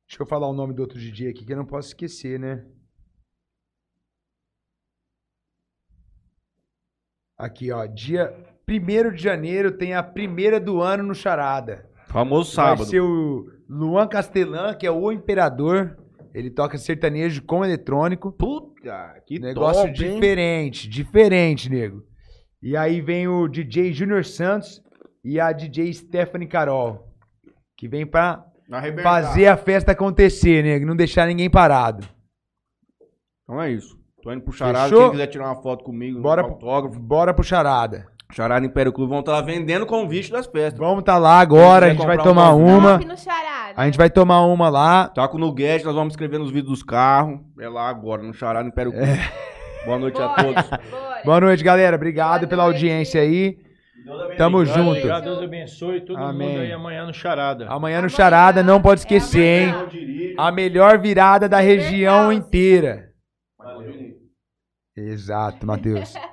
Deixa eu falar o nome do outro DJ aqui que eu não posso esquecer, né? Aqui, ó. Dia 1 de janeiro tem a primeira do ano no Charada. Famoso Vai sábado. ser o Luan Castelã, que é o Imperador. Ele toca sertanejo com eletrônico. Puta, que Negócio top, hein? diferente, diferente, nego. E aí vem o DJ Junior Santos e a DJ Stephanie Carol, que vem pra Arrebentar. fazer a festa acontecer, nego, não deixar ninguém parado. Então é isso. Tô indo pro Charada. Fechou? Quem quiser tirar uma foto comigo, Bora um pro- autógrafo. Bora pro charada. Charada Império Clube vão estar vendendo convite das festas. Vamos tá lá agora, a gente vai tomar um uma. Top no charada. A gente vai tomar uma lá. Tá com o Nuguete, nós vamos escrever nos vídeos dos carros. É lá agora, no Charada Império Clube. Boa noite a Bora, todos. bora. Boa noite, galera. Obrigado Boa pela noite. audiência aí. Tamo junto. Obrigado, Deus abençoe todo Amém. mundo aí amanhã no Charada. Amanhã no charada, não pode é esquecer, hein? amanhã. A melhor virada da região inteira. Exato, Matheus.